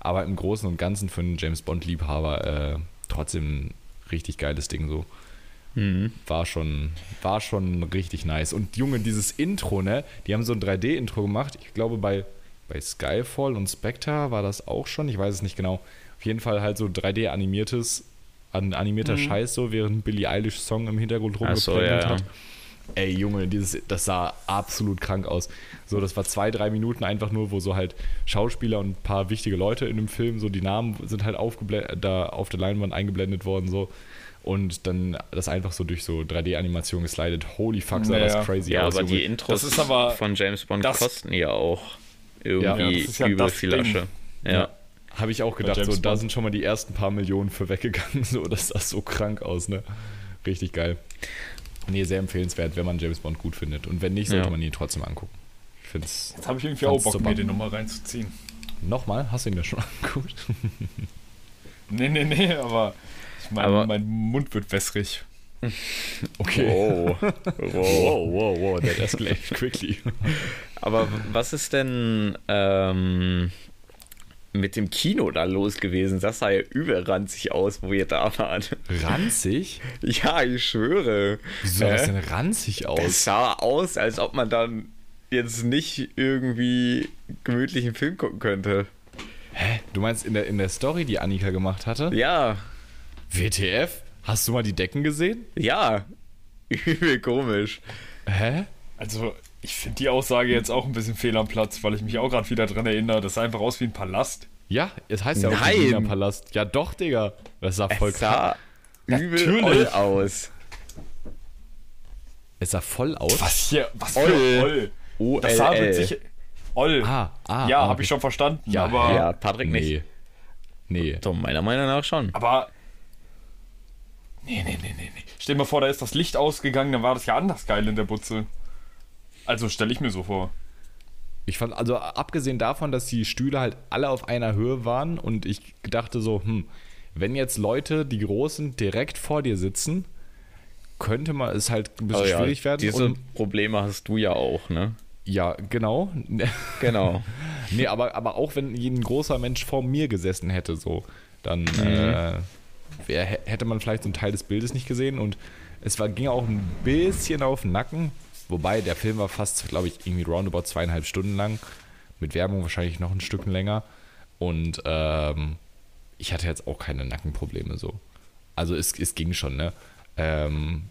Aber im Großen und Ganzen für einen James Bond-Liebhaber äh, trotzdem ein richtig geiles Ding so. Mhm. War schon, war schon richtig nice. Und Junge, dieses Intro, ne? Die haben so ein 3D-Intro gemacht. Ich glaube, bei, bei Skyfall und Spectre war das auch schon. Ich weiß es nicht genau. Auf jeden Fall halt so 3D-animiertes, an, animierter Scheiß so, während Billie Eilish Song im Hintergrund Ach so, ja, ja. hat. Ey, Junge, dieses, das sah absolut krank aus. So, das war zwei, drei Minuten einfach nur, wo so halt Schauspieler und ein paar wichtige Leute in dem Film, so die Namen sind halt da auf der Leinwand eingeblendet worden, so. Und dann das einfach so durch so 3D-Animation geslidet. Holy fuck, sah Naja. das crazy Ja, aus. aber Junge. die Intros Das ist aber- von James Bond das- kosten ja auch Ja, irgendwie ja übel das viel Ding. Asche. Ja. Ja. Habe ich auch gedacht, so, da sind schon mal die ersten paar Millionen für weggegangen. So, das sah so krank aus, ne? Richtig geil. Nee, sehr empfehlenswert, wenn man James Bond gut findet. Und wenn nicht, sollte Ja. man ihn trotzdem angucken. Ich finde es. Jetzt habe ich irgendwie auch Bock, mir den nochmal reinzuziehen. Nochmal, hast du ihn ja schon angeguckt? Nee, nee, nee, aber, ich mein, Aber- mein Mund wird wässrig. Okay. Wow. wow. Wow, wow, that escalated quickly. Aber was ist denn ähm, mit dem Kino da los gewesen? Das sah ja übel ranzig aus, wo ihr da wart. ranzig? Ja, ich schwöre. Wieso sah das Hä? denn ranzig Es aus? sah aus, als ob man dann jetzt nicht irgendwie gemütlichen Film gucken könnte. Hä? Du meinst in der, in der Story, die Annika gemacht hatte? Ja, WTF? Hast du mal die Decken gesehen? ja. Übel komisch. Hä? Also, ich finde die Aussage jetzt auch ein bisschen fehl am Platz, weil ich mich auch gerade wieder dran erinnere. Das sah einfach aus wie ein Palast. Ja, es heißt ja auch Nein. Berliner Palast. Ja doch, Digga. Das sah voll Es krass. sah übel Natürlich. aus. Es sah voll aus. Was hier? Was Oll. für Oll? O Das sah witzig. Oll. Ah, ah. ja, ah, habe ich schon verstanden. Ja, aber, Ja, Patrick nicht. Nee. Nee. Doch, meiner Meinung nach schon. aber. Nee, nee, nee, nee, nee. Stell dir mal vor, da ist das Licht ausgegangen, dann war das ja anders geil in der Butze. Also stelle ich mir so vor. Ich fand, also abgesehen davon, dass die Stühle halt alle auf einer Höhe waren und ich dachte so, hm, wenn jetzt Leute, die groß sind, direkt vor dir sitzen, könnte man es halt ein bisschen Oh ja, schwierig werden. Diese und, Probleme hast du ja auch, ne? ja, genau. Genau. nee, aber, aber auch wenn ein großer Mensch vor mir gesessen hätte, so, dann Mhm. äh, wär, hätte man vielleicht so einen Teil des Bildes nicht gesehen und es war, ging auch ein bisschen auf den Nacken. Wobei der Film war fast, glaube ich, irgendwie roundabout zweieinhalb Stunden lang. Mit Werbung wahrscheinlich noch ein Stück länger. Und ähm, ich hatte jetzt auch keine Nackenprobleme so. Also es, es ging schon, ne? Ähm,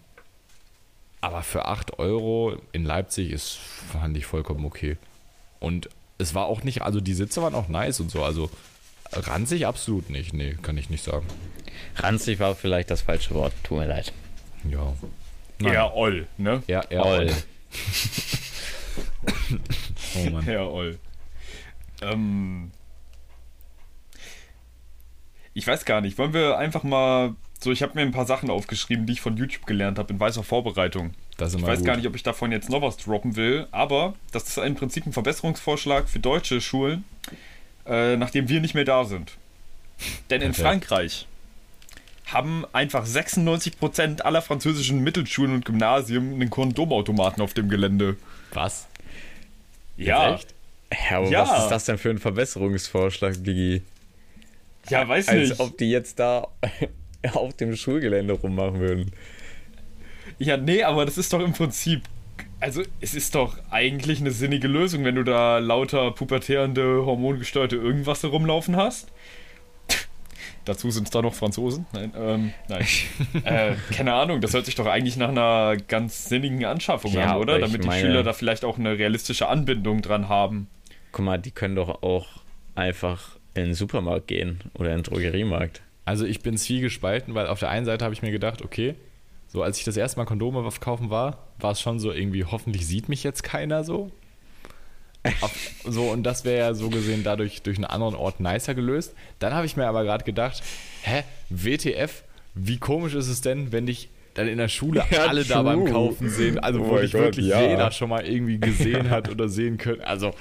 aber für 8 Euro in Leipzig ist, fand ich vollkommen okay. Und es war auch nicht, also die Sitze waren auch nice und so. Also ranzig absolut nicht. Nee, kann ich nicht sagen. Ranzig war vielleicht das falsche Wort. Tut mir leid. Ja. Eher Oll, ne? Ja, ja. Oll. Oh Mann. Ja, Oll. Ähm. Ich weiß gar nicht. Wollen wir einfach mal. So, ich habe mir ein paar Sachen aufgeschrieben, die ich von YouTube gelernt habe, in weißer Vorbereitung. Das ist Ich weiß gut. gar nicht, ob ich davon jetzt noch was droppen will, aber das ist im Prinzip ein Verbesserungsvorschlag für deutsche Schulen, äh, nachdem wir nicht mehr da sind. Denn in Perfekt. Frankreich haben einfach 96% aller französischen Mittelschulen und Gymnasien einen Kondomautomaten auf dem Gelände. Was? Ja, Echt? Ja, aber Ja. was ist das denn für ein Verbesserungsvorschlag, Digi? ja, weiß Als nicht. ob die jetzt da auf dem Schulgelände rummachen würden. Ja, nee, aber das ist doch im Prinzip. Also, es ist doch eigentlich eine sinnige Lösung, wenn du da lauter pubertierende, hormongesteuerte irgendwas herumlaufen hast. Dazu sind es da noch Franzosen. Nein, ähm, nein. äh, keine Ahnung, das hört sich doch eigentlich nach einer ganz sinnigen Anschaffung Ja, an, oder? Damit die meine- Schüler da vielleicht auch eine realistische Anbindung dran haben. Guck mal, die können doch auch einfach in den Supermarkt gehen oder in den Drogeriemarkt. Also ich bin zwiegespalten, weil auf der einen Seite habe ich mir gedacht, okay, so als ich das erste Mal Kondome kaufen war, war es schon so irgendwie, hoffentlich sieht mich jetzt keiner so. Auf, so, und das wäre ja so gesehen dadurch durch einen anderen Ort nicer gelöst. Dann habe ich mir aber gerade gedacht, hä, WTF, wie komisch ist es denn, wenn dich dann in der Schule Ja, alle da beim true. Kaufen sehen, also Oh wo dich Gott, wirklich ja. jeder schon mal irgendwie gesehen hat oder sehen können. Also,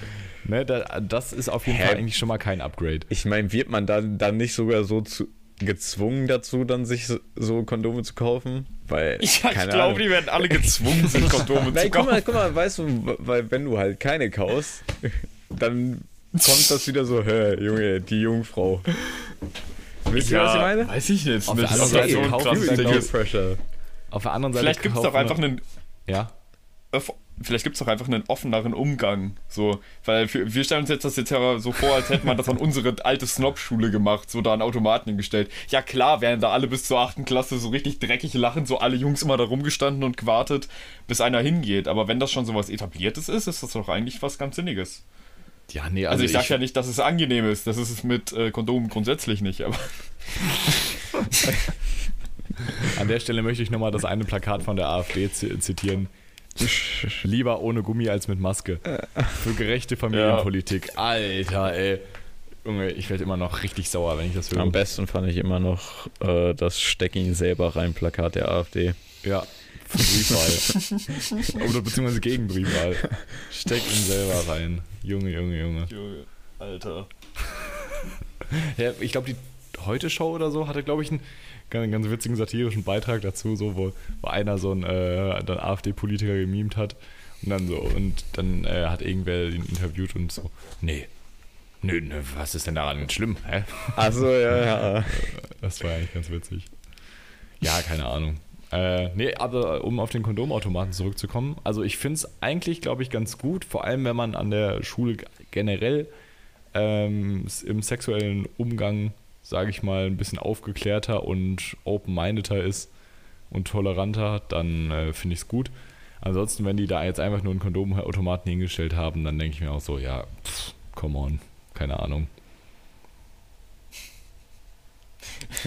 ne, da, das ist auf jeden Hä? Fall eigentlich schon mal kein Upgrade. Ich meine, wird man dann, dann nicht sogar so zu, gezwungen dazu, dann sich so, Kondome zu kaufen? Weil, Ja, ich glaube, die werden alle gezwungen, sind Kondome zu Nein, guck mal, kaufen. guck mal, weißt du, weil wenn du halt keine kaufst, dann kommt das wieder so, hä, Junge, die Jungfrau. Wisst ihr, was ich meine? Weiß ich jetzt Auf nicht. der anderen Seite ein kaufen Ding. dann Peer Pressure. Auf der anderen Seite Vielleicht gibt es doch kaufen einfach einen Ja, vielleicht gibt es doch einfach einen offeneren Umgang. So, weil für, wir stellen uns jetzt das jetzt ja so vor, als hätte man das an unsere alte Snob-Schule gemacht, so da an Automaten hingestellt. Ja klar, wären da alle bis zur 8. Klasse so richtig dreckig lachen, so alle Jungs immer da rumgestanden und gewartet, bis einer hingeht. Aber wenn das schon so was Etabliertes ist, ist das doch eigentlich was ganz Sinniges. Ja, nee, Also, also, ich sag ja nicht, dass es angenehm ist. Das ist es mit äh, Kondomen grundsätzlich nicht, aber. An der Stelle möchte ich nochmal das eine Plakat von der AfD zi- zitieren. Lieber ohne Gummi als mit Maske. Für gerechte Familienpolitik. Alter, ey. Junge, ich werde immer noch richtig sauer, wenn ich das höre. Am besten fand ich immer noch äh, das Steck ihn selber rein Plakat der AfD. Ja, für Briefwahl. Oder beziehungsweise gegen Briefwahl. Steck ihn selber rein. Junge, Junge, Junge. Junge, Alter. Ja, ich glaube, die Heute-Show oder so hatte, glaube ich, einen ganz, ganz witzigen satirischen Beitrag dazu, so, wo, wo einer so einen äh, AfD-Politiker gemimt hat und dann so, und dann äh, hat irgendwer ihn interviewt und so, nee. Nö, nö, was ist denn daran schlimm? Hä? Achso, ja, ja. Das war eigentlich ganz witzig. Ja, keine Ahnung. Äh, nee, aber um auf den Kondomautomaten zurückzukommen, also ich finde es eigentlich, glaube ich, ganz gut, vor allem wenn man an der Schule generell ähm, im sexuellen Umgang, sage ich mal, ein bisschen aufgeklärter und open-mindeder ist und toleranter, dann äh, finde ich es gut. Ansonsten, wenn die da jetzt einfach nur einen Kondomautomaten hingestellt haben, dann denke ich mir auch so, ja, pff, come on, keine Ahnung.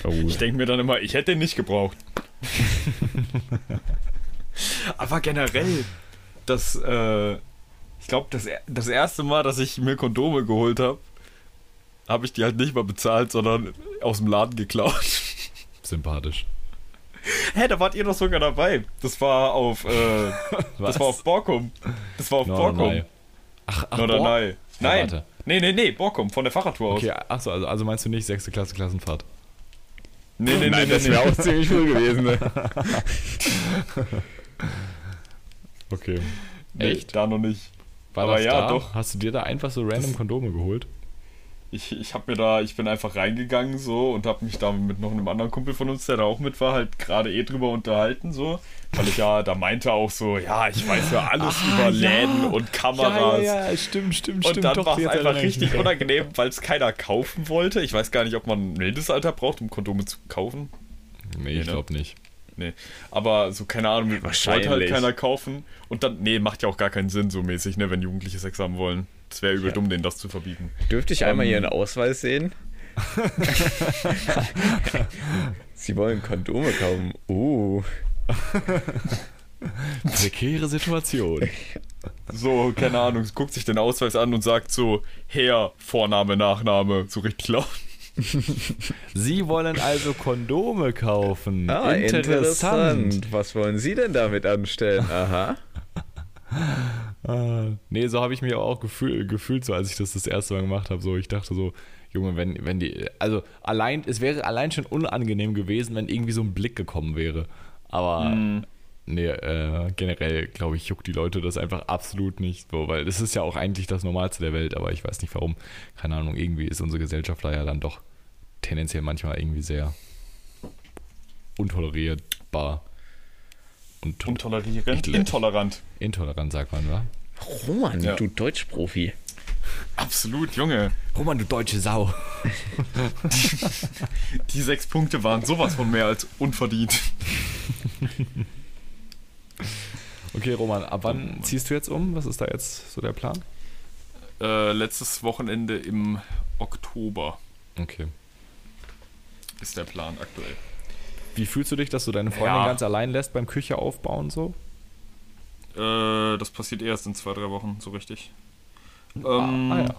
Oh. Ich denke mir dann immer, ich hätte den nicht gebraucht. Aber generell, das, äh, ich glaube, das, das erste Mal, dass ich mir Kondome geholt habe, habe ich die halt nicht mal bezahlt, sondern aus dem Laden geklaut. Sympathisch. Hä, da wart ihr doch sogar dabei. Das war auf, äh, das war auf Borkum. Das war auf Borkum. Norderney. Ach, ach Oder Bor- nein. Ja. Nee, nee, nee, Borkum, von der Fahrradtour aus. Okay, achso, also, also meinst du nicht sechste Klasse Klassenfahrt? Nee, nee, nee, Nein, nee, das nee. wäre auch ziemlich cool gewesen. Ne? Okay. nee, Echt? Da noch nicht. War Aber das ja, da? doch. Hast du dir da einfach so random Kondome geholt? Ich, ich hab mir da, ich bin einfach reingegangen so und hab mich da mit noch einem anderen Kumpel von uns, der da auch mit war, halt gerade eh drüber unterhalten so. Weil ich ja, da meinte auch so, ja, ich weiß ja alles über Läden und Kameras. ja, stimmt, stimmt, Und dann war es einfach richtig unangenehm, weil es keiner kaufen wollte. Ich weiß gar nicht, ob man ein Mindestalter braucht, um Kondome zu kaufen. Nee, ich ne? glaube nicht. Nee. Aber so, keine Ahnung, wollte halt Wahrscheinlich. keiner kaufen. Und dann, nee, macht ja auch gar keinen Sinn so mäßig, ne, wenn Jugendliche Sex haben wollen. Es wäre übel Ja. dumm, denen das zu verbieten. Dürfte ich einmal Ihren Ausweis sehen? Sie wollen Kondome kaufen. Uh. Prekäre Situation. So, keine Ahnung, guckt sich den Ausweis an und sagt so, Herr, Vorname, Nachname, so richtig laut. Sie wollen also Kondome kaufen. Ah, interessant. interessant. Was wollen Sie denn damit anstellen? Aha. Ah, nee, so habe ich mich auch gefühl, gefühlt, so als ich das das erste Mal gemacht habe. So, ich dachte so, Junge, wenn, wenn die, also allein, es wäre allein schon unangenehm gewesen, wenn irgendwie so ein Blick gekommen wäre. Aber nee, äh, generell, glaube ich, juckt die Leute das einfach absolut nicht so, weil das ist ja auch eigentlich das Normalste der Welt, aber ich weiß nicht warum. Keine Ahnung, irgendwie ist unsere Gesellschaft da ja dann doch tendenziell manchmal irgendwie sehr untolerierbar. Und Untolerierend, Ich- intolerant. intolerant, sagt man, wa? Roman, Ja. du Deutschprofi. Absolut, Junge. Roman, du deutsche Sau. Die sechs Punkte waren sowas von mehr als unverdient. Okay, Roman, ab wann ziehst du jetzt um? Was ist da jetzt so der Plan? Äh, letztes Wochenende im Oktober Okay. Ist der Plan aktuell. Wie fühlst du dich, dass du deine Freundin Ja. ganz allein lässt beim Küche aufbauen so? Äh, das passiert erst in zwei, drei Wochen, so richtig. Ähm, ah, ja.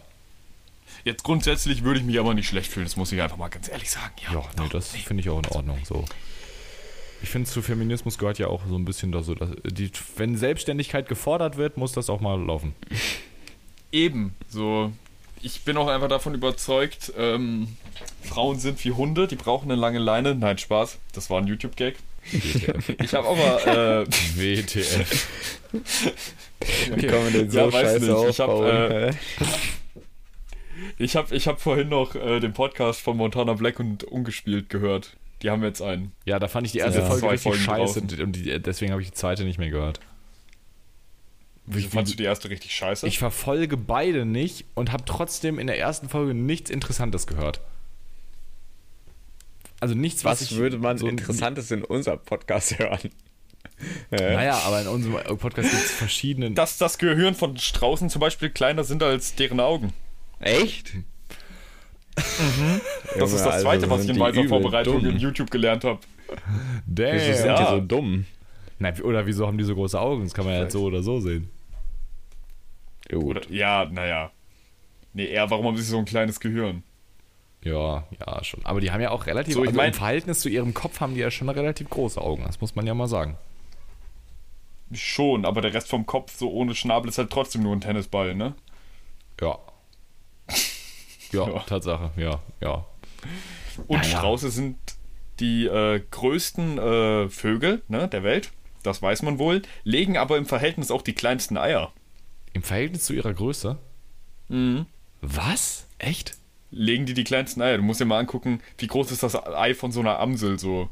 Jetzt grundsätzlich würde ich mich aber nicht schlecht fühlen, das muss ich einfach mal ganz ehrlich sagen. Ja, Ja, nee, das nee. finde ich auch in Ordnung so. Ich finde, zu Feminismus gehört ja auch so ein bisschen da so, dass die, wenn Selbstständigkeit gefordert wird, muss das auch mal laufen. Eben, so. Ich bin auch einfach davon überzeugt, ähm, Frauen sind wie Hunde, die brauchen eine lange Leine. Nein, Spaß, das war ein YouTube-Gag. Ich habe aber, äh, WTF. Wie kann man denn so Ja, weiß scheiße nicht. Ich hab, aufbauen? äh, ich habe ich hab vorhin noch äh, den Podcast von Montana Black und Ungespielt gehört. Die haben jetzt einen. Ja, da fand ich die erste Ja. Folge richtig scheiße draußen. und die, deswegen habe ich die zweite nicht mehr gehört. Wieso fandst du die erste richtig scheiße? Ich verfolge beide nicht und habe trotzdem in der ersten Folge nichts Interessantes gehört. Also nichts, was, Was würde man so- Interessantes in unserem Podcast hören? Naja, aber in unserem Podcast gibt es verschiedene. Dass das Gehirn von Straußen zum Beispiel kleiner sind als deren Augen. Echt? Das ist das Zweite, was ich in weiter Vorbereitung dumm. in YouTube gelernt habe. Damn. Wieso sind Ja. die so dumm? Nein, oder wieso haben die so große Augen? Das kann man ja so oder so sehen. Ja, gut. Oder, ja, naja. Nee, eher, warum haben sie so ein kleines Gehirn? Ja, ja, schon. Aber die haben ja auch relativ, So, ich also mein- im Verhältnis zu ihrem Kopf haben die ja schon relativ große Augen. Das muss man ja mal sagen. Schon, aber der Rest vom Kopf, so ohne Schnabel, ist halt trotzdem nur ein Tennisball, ne? Ja. Ja, Ja. Tatsache, ja, ja. Und Naja. Strauße sind die äh, größten äh, Vögel ne, der Welt. Das weiß man wohl. Legen aber im Verhältnis auch die kleinsten Eier. Im Verhältnis zu ihrer Größe? Mhm. Was? Echt? Legen die die kleinsten Eier. Du musst dir mal angucken, wie groß ist das Ei von so einer Amsel so.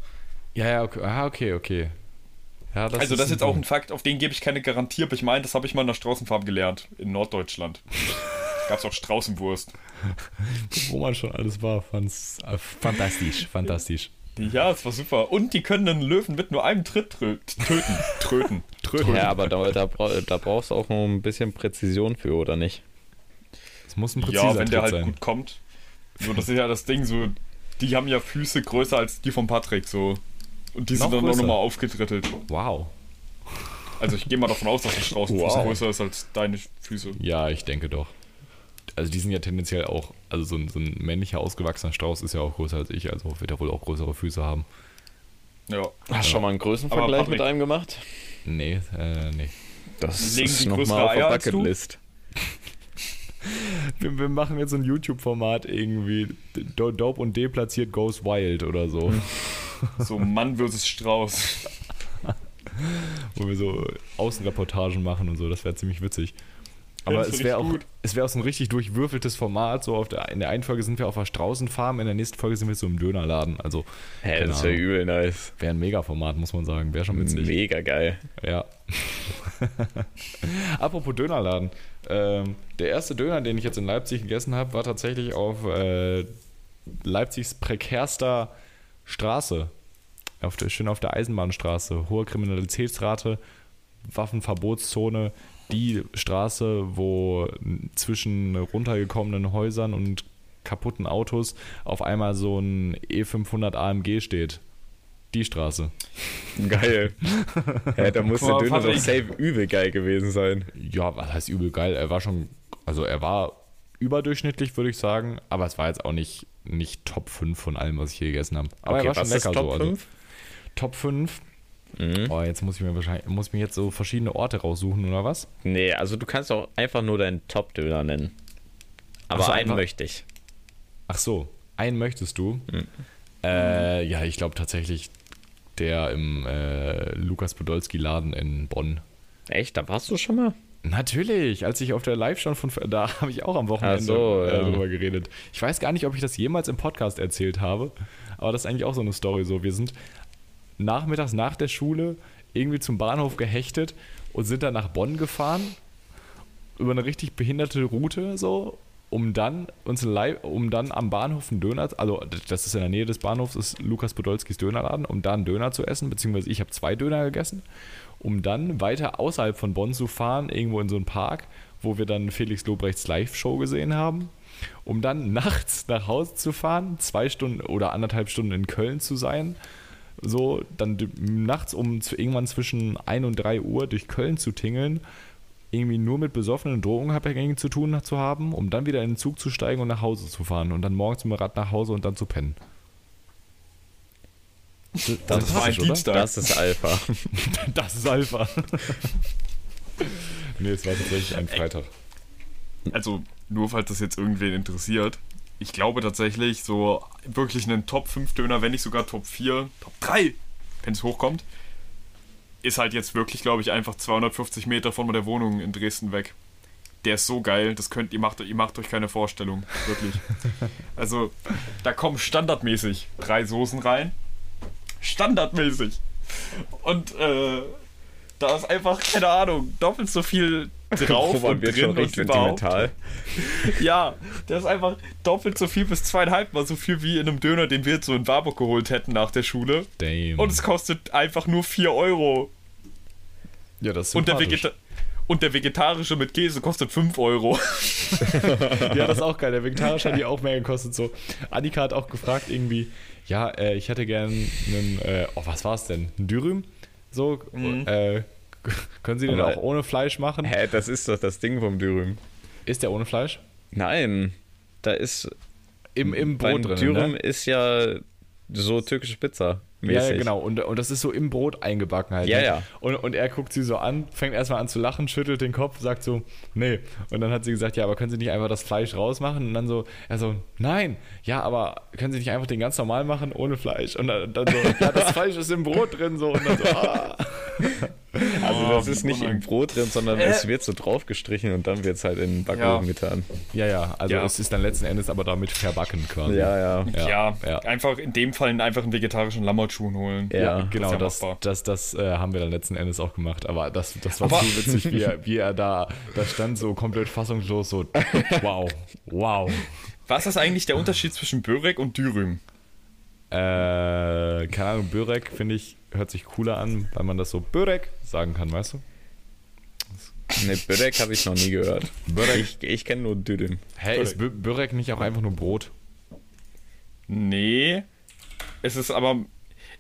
Ja, ja, okay, ah, okay, okay. Ja, das also das ist jetzt auch ein Fakt, auf den gebe ich keine Garantie, aber ich meine, das habe ich mal in der Straußenfarm gelernt, in Norddeutschland. Gab es auch Straußenwurst. wo man schon alles war. Fand's, äh, fantastisch, Ja, es war super. Und die können einen Löwen mit nur einem Tritt trö töten. Tröten. Tröten. Ja, aber da, da, da brauchst du auch noch ein bisschen Präzision für, oder nicht? Es muss ein präziser Ja, wenn der Tritt halt sein. gut kommt. So, das ist ja das Ding, so, die haben ja Füße größer als die von Patrick, so. Und die Noch sind dann auch größer? nochmal aufgedrittelt. Wow. Also ich gehe mal davon aus, dass ein Straußenfuß Wow. größer ist als deine Füße. Ja, ich denke doch. Also die sind ja tendenziell auch, also so ein, so ein männlicher ausgewachsener Strauß ist ja auch größer als ich, also wird er wohl auch größere Füße haben. Ja. Hast du schon mal einen Größenvergleich mit einem gemacht? Nee, äh, nee. Das Legen ist die noch größere mal auf der? Bucketlist. Wir, wir machen jetzt so ein YouTube-Format irgendwie, Do- Dope und deplatziert Goes Wild oder so, So Mann versus Strauß. wo wir so Außenreportagen machen und so, das wäre ziemlich witzig. Aber es wäre auch, es wäre auch so ein richtig durchwürfeltes Format. So der, in der einen Folge sind wir auf der Straußenfarm, in der nächsten Folge sind wir so im Dönerladen. Also Hä, das wäre übel nice. wäre ein Mega-Format, muss man sagen. Wäre schon witzig. Mega geil. Ja. Apropos Dönerladen. Ähm, der erste Döner, den ich jetzt in Leipzig gegessen habe, war tatsächlich auf äh, Leipzigs prekärster Straße. Auf der, schön auf der Eisenbahnstraße. Hohe Kriminalitätsrate, Waffenverbotszone. Die Straße, wo zwischen runtergekommenen Häusern und kaputten Autos auf einmal so ein E500 AMG steht. Die Straße. Geil. Hä, da muss der Döner doch safe übel geil gewesen sein. Ja, was heißt übel geil? Er war schon, also er war überdurchschnittlich, würde ich sagen, aber es war jetzt auch nicht, nicht Top 5 von allem, was ich je gegessen habe. Aber er war schon was ist lecker Top so. Also, 5? Top 5. Mhm. Oh, jetzt muss ich mir wahrscheinlich, muss ich mir jetzt so verschiedene Orte raussuchen, oder was? Nee, also du kannst auch einfach nur deinen Top-Döner nennen. Aber Ach so, einen einfach- möchte ich. Ach so, einen möchtest du? Mhm. Äh, ja, ich glaube tatsächlich der im äh, Lukas Podolski-Laden in Bonn. Echt? Da warst du schon mal? Natürlich, als ich auf der Live schon von da habe ich auch am Wochenende so, äh, ja. drüber geredet. Ich weiß gar nicht, ob ich das jemals im Podcast erzählt habe, aber das ist eigentlich auch so eine Story so. Wir sind nachmittags nach der Schule irgendwie zum Bahnhof gehechtet und sind dann nach Bonn gefahren über eine richtig behinderte Route so, um dann uns um dann am Bahnhof einen Döner, also das ist in der Nähe des Bahnhofs, ist Lukas Podolskis Dönerladen, um da einen Döner zu essen, beziehungsweise ich habe zwei Döner gegessen, um dann weiter außerhalb von Bonn zu fahren, irgendwo in so einen Park, wo wir dann Felix Lobrechts Live-Show gesehen haben, um dann nachts nach Hause zu fahren, zwei Stunden oder anderthalb Stunden in Köln zu sein, so dann nachts um zu, irgendwann zwischen 1 und 3 Uhr durch Köln zu tingeln, irgendwie nur mit besoffenen Drogenabhängigen zu tun zu haben, um dann wieder in den Zug zu steigen und nach Hause zu fahren und dann morgens mit dem Rad nach Hause und dann zu pennen. Das, Das war ein? Dienstag. das ist Alpha. Das ist Alpha. nee, es war tatsächlich ein Freitag. Also, nur falls das jetzt irgendwen interessiert. Ich glaube tatsächlich, so wirklich einen Top 5 Döner, wenn nicht sogar Top 4, Top 3, wenn es hochkommt, ist halt jetzt wirklich, glaube ich, einfach 250 Meter von der Wohnung in Dresden weg. Der ist so geil, das könnt ihr macht, ihr macht euch keine Vorstellung, wirklich. Also, da kommen standardmäßig drei Soßen rein. Standardmäßig. Und äh, Da ist einfach, keine Ahnung, doppelt so viel drauf Roman und wird drin schon und überhaupt. Ja, der ist einfach doppelt so viel bis zweieinhalb Mal so viel wie in einem Döner, den wir jetzt so in Warburg geholt hätten nach der Schule. Damn. Und es kostet einfach nur 4 Euro. ja, das ist Und der. Vegeta und der vegetarische mit Käse kostet 5 Euro. Ja, das ist auch geil. Der vegetarische hat die auch mehr gekostet. So. Annika hat auch gefragt irgendwie, ja, äh, ich hätte gern einen, äh, oh, was war es denn? Ein Dürüm? So, äh, können Sie den Aber- auch ohne Fleisch machen? Hä, das ist doch das Ding vom Dürüm. Ist der ohne Fleisch? Nein, da ist Im, im Brot drin. Dürüm Ne? ist ja so türkische Pizza. Ja, ja, mäßig. genau. Und, und das ist so im Brot eingebacken halt. Ja, ne? ja. Und, und er guckt sie so an, fängt erstmal an zu lachen, schüttelt den Kopf, sagt so, nee. Und dann hat sie gesagt, ja, aber können Sie nicht einfach das Fleisch rausmachen? Und dann so, er so, nein, ja, aber können Sie nicht einfach den ganz normal machen, ohne Fleisch? Und dann, dann so, ja, das Fleisch ist im Brot drin, so. Und dann so, ah. Also das ist nicht oh im Brot drin, sondern es wird so draufgestrichen und dann wird es halt in den Backofen Ja. getan. Ja, ja, also Ja. es ist dann letzten Endes aber damit verbacken quasi. Ja, ja. Ja, Ja, ja. einfach in dem Fall einfach einen vegetarischen Lammertschuhen holen. Ja. Ja, genau, das, machbar. das, das, äh, haben wir dann letzten Endes auch gemacht. Aber das, das war Aber- so witzig, wie er, wie er da, da stand, so komplett fassungslos, so wow, wow. Was ist eigentlich der Unterschied zwischen Börek und Dürüm? Äh, keine Ahnung, Börek, finde ich, hört sich cooler an, weil man das so Börek sagen kann, weißt du? Ne, Börek habe ich noch nie gehört. Börek. Ich, ich kenne nur Dürüm. Hä, ist Bö- Börek nicht auch einfach nur Brot? Nee. Es ist aber,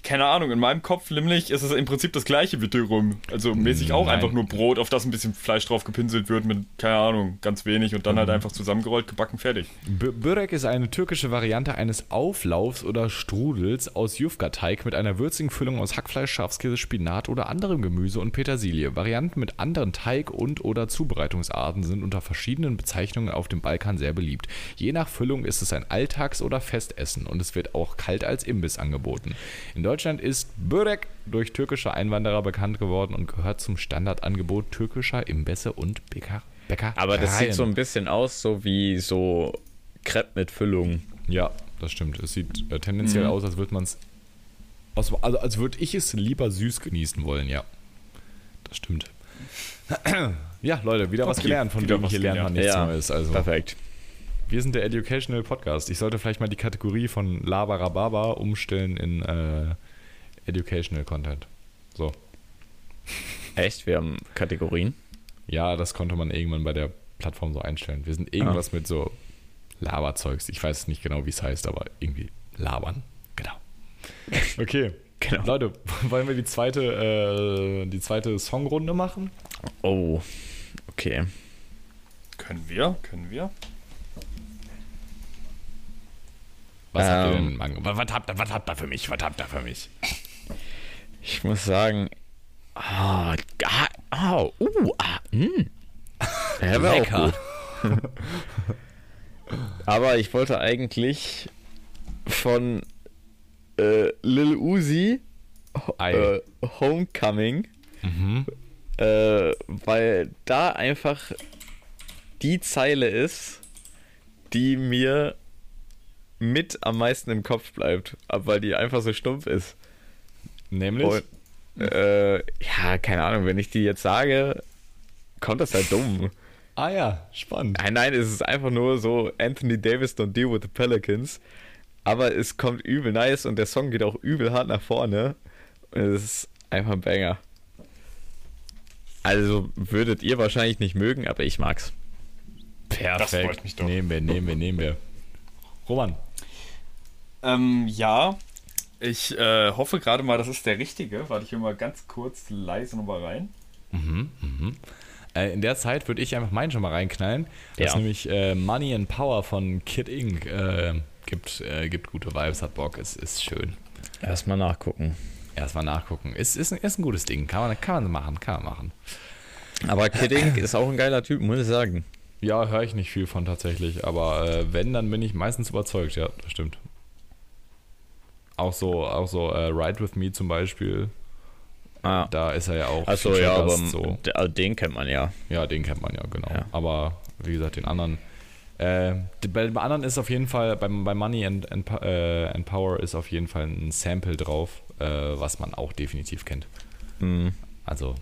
keine Ahnung, in meinem Kopf nämlich ist es im Prinzip das gleiche wie Dürüm. Also mäßig auch Nein. einfach nur Brot, auf das ein bisschen Fleisch drauf gepinselt wird mit, keine Ahnung, ganz wenig und dann halt einfach zusammengerollt, gebacken, fertig. B Börek ist eine türkische Variante eines Auflaufs oder Strudels aus Jufka-Teig mit einer würzigen Füllung aus Hackfleisch, Schafskäse, Spinat oder anderem Gemüse und Petersilie. Varianten mit anderen Teig- und oder Zubereitungsarten sind unter verschiedenen Bezeichnungen auf dem Balkan sehr beliebt. Je nach Füllung ist es ein Alltags- oder Festessen und es wird auch kalt als Imbiss angeboten. In Deutschland ist Börek durch türkische Einwanderer bekannt geworden und gehört zum Standardangebot türkischer Imbisse und Bäcker. Bäckereien. Aber das sieht so ein bisschen aus, so wie so Crepe mit Füllung. Ja, das stimmt. Es sieht äh, tendenziell aus, als würde man es. Also, als würde ich es lieber süß genießen wollen, ja. Das stimmt. Ja, Leute, wieder was Okay, gelernt, von wieder dem was hier lernt man gelernt. nichts Ja, Neues. Also, Perfekt. Wir sind der Educational Podcast. Ich sollte vielleicht mal die Kategorie von Labarababa umstellen in äh, Educational Content. So. Echt? Wir haben Kategorien. Ja, das konnte man irgendwann bei der Plattform so einstellen. Wir sind irgendwas mit so Laberzeugs. Ich weiß nicht genau, wie es heißt, aber irgendwie labern. Genau. Okay. Genau. Leute, wollen wir die zweite, äh, die zweite Songrunde machen? Oh, okay. Können wir? Können wir? Was habt ihr Ähm. denn? Mango? Was, was, habt ihr, was habt ihr für mich? Was habt ihr für mich? Ich muss sagen. Ah, ah, uh, ah, mh. Ja, wär auch gut. Aber ich wollte eigentlich von äh, Lil Uzi äh, Homecoming, Mhm. äh, weil da einfach die Zeile ist, die mir mit am meisten im Kopf bleibt, weil die einfach so stumpf ist. Nämlich? Und, äh, ja, keine Ahnung, wenn ich die jetzt sage, kommt das halt dumm. ah ja, spannend. Nein, nein, es ist einfach nur so, Anthony Davis don't deal with the Pelicans. Aber es kommt übel nice und der Song geht auch übel hart nach vorne. Und es ist einfach ein Banger. Also würdet ihr wahrscheinlich nicht mögen, aber ich mag's. Das freut mich doch. Nehmen wir, nehmen wir, nehmen wir. Roman. Ähm, ja. Ich äh, hoffe gerade mal, das ist der richtige. Warte, ich will mal ganz kurz leise nochmal rein. Äh, in der Zeit würde ich einfach meinen schon mal reinknallen. Das Ja. ist nämlich äh, Money and Power von Kid Inc. Äh, gibt, äh, gibt gute Vibes, hat Bock, ist, ist schön. Erstmal nachgucken. Erstmal nachgucken. Ist, ist, ein- ist ein gutes Ding. Kann man, kann man machen, kann man machen. Aber Kidding ist auch ein geiler Typ, muss ich sagen. Ja, höre ich nicht viel von tatsächlich, aber äh, wenn, dann bin ich meistens überzeugt, ja, das stimmt. Auch so, auch so äh, Ride With Me zum Beispiel, Ah. da ist er ja auch. Achso, ja, aber so. also den kennt man ja. Ja, den kennt man ja, genau. Ja. Aber wie gesagt, den anderen. Äh, bei dem anderen ist auf jeden Fall, beim, bei Money and, and, äh, and Power ist auf jeden Fall ein Sample drauf, äh, was man auch definitiv kennt. Mhm. Also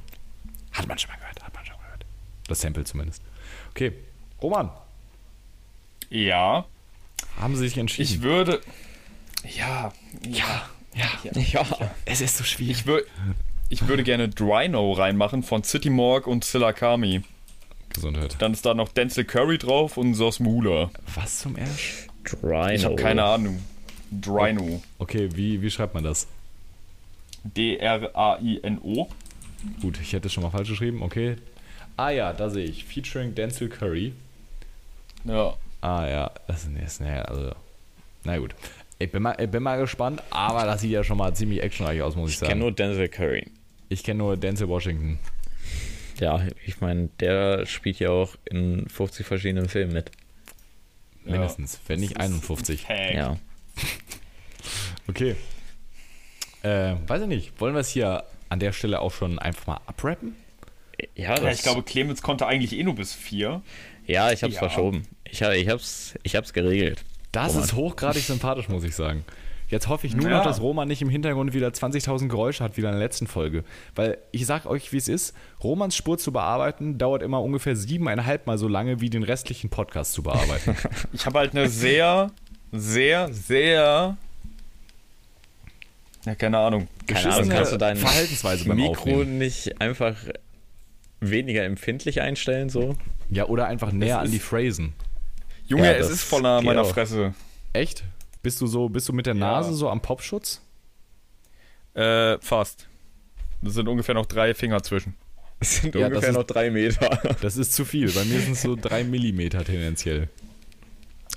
Hat man schon mal gehört, hat man schon mal gehört. Das Sample zumindest. Okay, Roman, Ja, haben Sie sich entschieden? ich würde. Ja, ja, ja, Ja. es ist so schwierig. ich würde. Ich würde gerne Drino reinmachen von City Morg und Silakami. Gesundheit. Dann ist da noch Denzel Curry drauf und Sos Mula. Was zum Arsch? Drino. Ich habe keine Ahnung. Drino. Okay, wie, wie schreibt man das? D-R-A-I-N-O. Gut, ich hätte es schon mal falsch geschrieben. Okay. Ah ja, da sehe ich. Featuring Denzel Curry. Ja. Ah ja, das ist, ne, also. Na gut. Ich bin, mal, ich bin mal gespannt, aber das sieht ja schon mal ziemlich actionreich aus, muss ich, Ich kenne sagen. nur Denzel Curry. ich kenne nur Denzel Washington. Ja, ich meine, der spielt ja auch in 50 verschiedenen Filmen mit. Mindestens, wenn nicht 51. Tag. Ja. Okay. Äh, weiß ich nicht. Wollen wir es hier an der Stelle auch schon einfach mal abrappen? Ja, Ja, ich glaube, Clemens konnte eigentlich eh nur bis vier. ja, ich hab's Ja. verschoben. Ich, ich, hab's, ich hab's geregelt. Das Roman. ist hochgradig sympathisch, muss ich sagen. Jetzt hoffe ich nur Ja. noch, dass Roman nicht im Hintergrund wieder 20.000 Geräusche hat, wie in der letzten Folge. Weil ich sag euch, wie es ist: Romans Spur zu bearbeiten dauert immer ungefähr siebeneinhalb Mal so lange, wie den restlichen Podcast zu bearbeiten. Ich habe halt eine sehr, sehr, sehr. Ja, keine Ahnung. Keine Ahnung, kannst du dein Verhaltensweise beim Mikro Aufnehmen. nicht einfach weniger empfindlich einstellen, so? Ja, oder einfach näher an die Phrasen. Junge, Ja, es das ist voller meiner auch. Fresse. Echt? Bist du so, bist du mit der Ja. Nase so am Popschutz? Äh, fast. Das sind ungefähr noch drei Finger zwischen. Es sind Ja, das ungefähr ist- noch drei Meter. Das ist zu viel. Bei mir sind es so drei Millimeter tendenziell.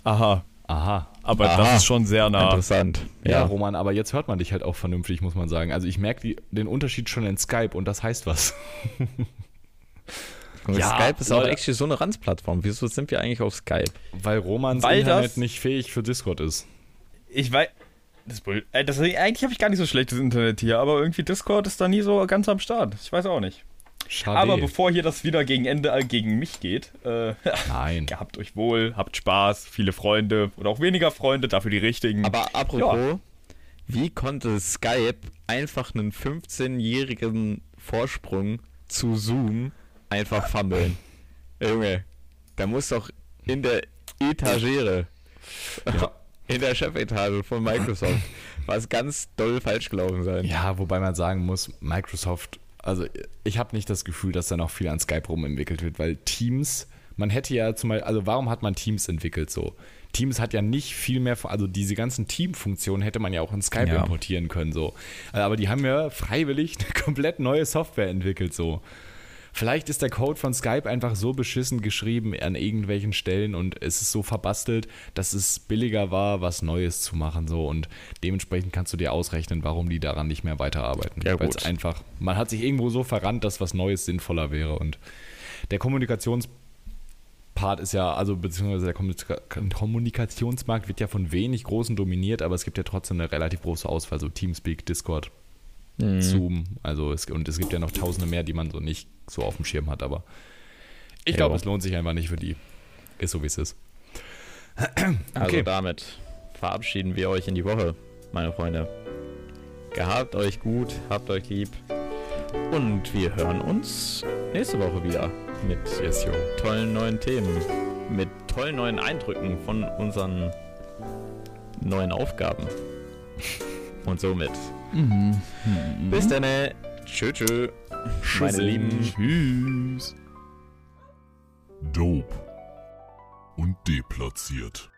Aha. Aha. Aber Aha. das ist schon sehr nah. Interessant. Ja, Ja, Roman, aber jetzt hört man dich halt auch vernünftig, muss man sagen. Also ich merke den Unterschied schon in Skype und das heißt was. Ja, Skype ist auch Leute. actually so eine Ranzplattform. Wieso sind wir eigentlich auf Skype? Weil Romans Weil Internet nicht fähig für Discord ist. Ich weiß. Das. Äh, das, eigentlich habe ich gar nicht so schlechtes Internet hier, aber irgendwie Discord ist da nie so ganz am Start. Ich weiß auch nicht. Schade. Aber bevor hier das wieder gegen Ende äh, gegen mich geht, äh, Nein. gehabt euch wohl, habt Spaß, viele Freunde oder auch weniger Freunde, dafür die richtigen. Aber apropos, wie konnte Skype einfach einen 15-jährigen Vorsprung zu Zoom einfach fummeln? Junge, da muss doch in der Etagere, Ja. in der Chefetage von Microsoft, was ganz doll falsch gelaufen sein. ja, wobei man sagen muss, Microsoft, also ich habe nicht das Gefühl, dass da noch viel an Skype rumentwickelt wird, weil Teams, man hätte ja zum Beispiel, also warum hat man Teams entwickelt so? Teams hat ja nicht viel mehr, also diese ganzen Teamfunktionen hätte man ja auch in Skype Ja. importieren können so. Aber die haben ja freiwillig eine komplett neue Software entwickelt so. Vielleicht ist der Code von Skype einfach so beschissen geschrieben an irgendwelchen Stellen und es ist so verbastelt, dass es billiger war, was Neues zu machen so. Und dementsprechend kannst du dir ausrechnen, warum die daran nicht mehr weiterarbeiten. Ja, Weil es einfach, man hat sich irgendwo so verrannt, dass was Neues sinnvoller wäre. Und der Kommunikationspart ist ja, also beziehungsweise der Kommunika- Kommunikationsmarkt wird ja von wenig Großen dominiert, aber es gibt ja trotzdem eine relativ große Auswahl, so Teamspeak, Discord, Mhm. Zoom, also es, und es gibt ja noch tausende mehr, die man so nicht so auf dem Schirm hat, aber ich glaube, es lohnt sich einfach nicht für die. Ist so, wie es ist. Also Okay. damit verabschieden wir euch in die Woche, meine Freunde. Gehabt euch gut, habt euch lieb. Und wir hören uns nächste Woche wieder mit Yes, tollen neuen Themen, mit tollen neuen Eindrücken von unseren neuen Aufgaben. Und somit. Bis dann. Tschö, tschö. Meine Lieben. Tschüss. Dope und deplatziert.